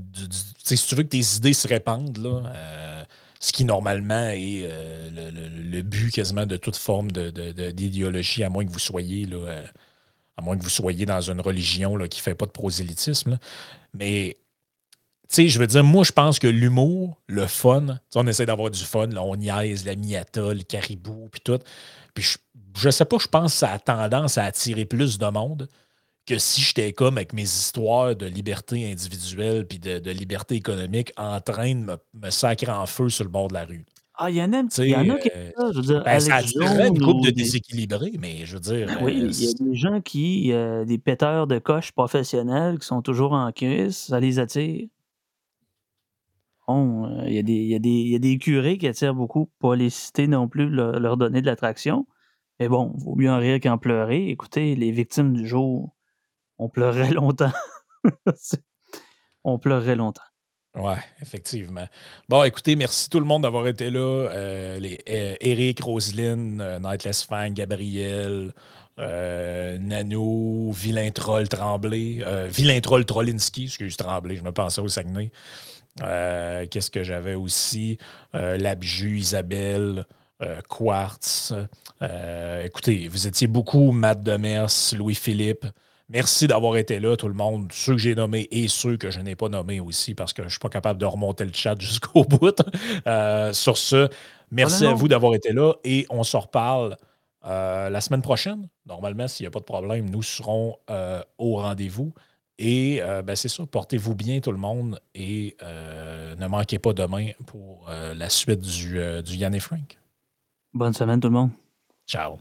si tu veux que tes idées se répandent, là, euh, ce qui normalement est euh, le, but quasiment de toute forme d'idéologie, à moins que vous soyez là, à moins que vous soyez dans une religion là, qui ne fait pas de prosélytisme. Mais sais, je veux dire, moi, je pense que l'humour, le fun, on essaie d'avoir du fun, là, on niaise la miata, le caribou, puis tout. Puis je, sais pas, je pense que ça a tendance à attirer plus de monde que si j'étais comme avec mes histoires de liberté individuelle puis de, liberté économique en train de me, sacrer en feu sur le bord de la rue. Ah, il y en a, il y en a qui euh, ça, je veux dire. Ben, ça attirerait une groupe de déséquilibrés, mais je veux dire. Ben oui, euh, il y a des gens qui, euh, des péteurs de coche professionnels qui sont toujours en crise, ça les attire. Bon, il y, a des, y, a des, y a des curés qui attirent beaucoup, pas les citer non plus, leur, donner de l'attraction. Mais bon, vaut mieux en rire qu'en pleurer. Écoutez, les victimes du jour, on pleurerait <laughs> longtemps. on pleurerait longtemps. Oui, effectivement. Bon, écoutez, merci tout le monde d'avoir été là. Euh, les, euh, Eric, Roselyne, euh, Nightless Fang, Gabriel, Nano, Vilain Troll Tremblay, Vilain Troll Trollinski, excuse Tremblay, je me pensais au Saguenay. Euh, qu'est-ce que j'avais aussi? Euh, L'Abju, Isabelle, euh, Quartz. écoutez, vous étiez beaucoup, Matt Demers, Louis-Philippe. Merci d'avoir été là, tout le monde, ceux que j'ai nommés et ceux que je n'ai pas nommés aussi, parce que je ne suis pas capable de remonter le chat <laughs> jusqu'au bout. sur ce, merci à vous d'avoir été là et on se reparle la semaine prochaine. Normalement, s'il n'y a pas de problème, nous serons au rendez-vous. Et euh, ben, c'est ça, portez-vous bien tout le monde et euh, ne manquez pas demain pour euh, la suite du, du Yann et Frank. Bonne semaine tout le monde. Ciao.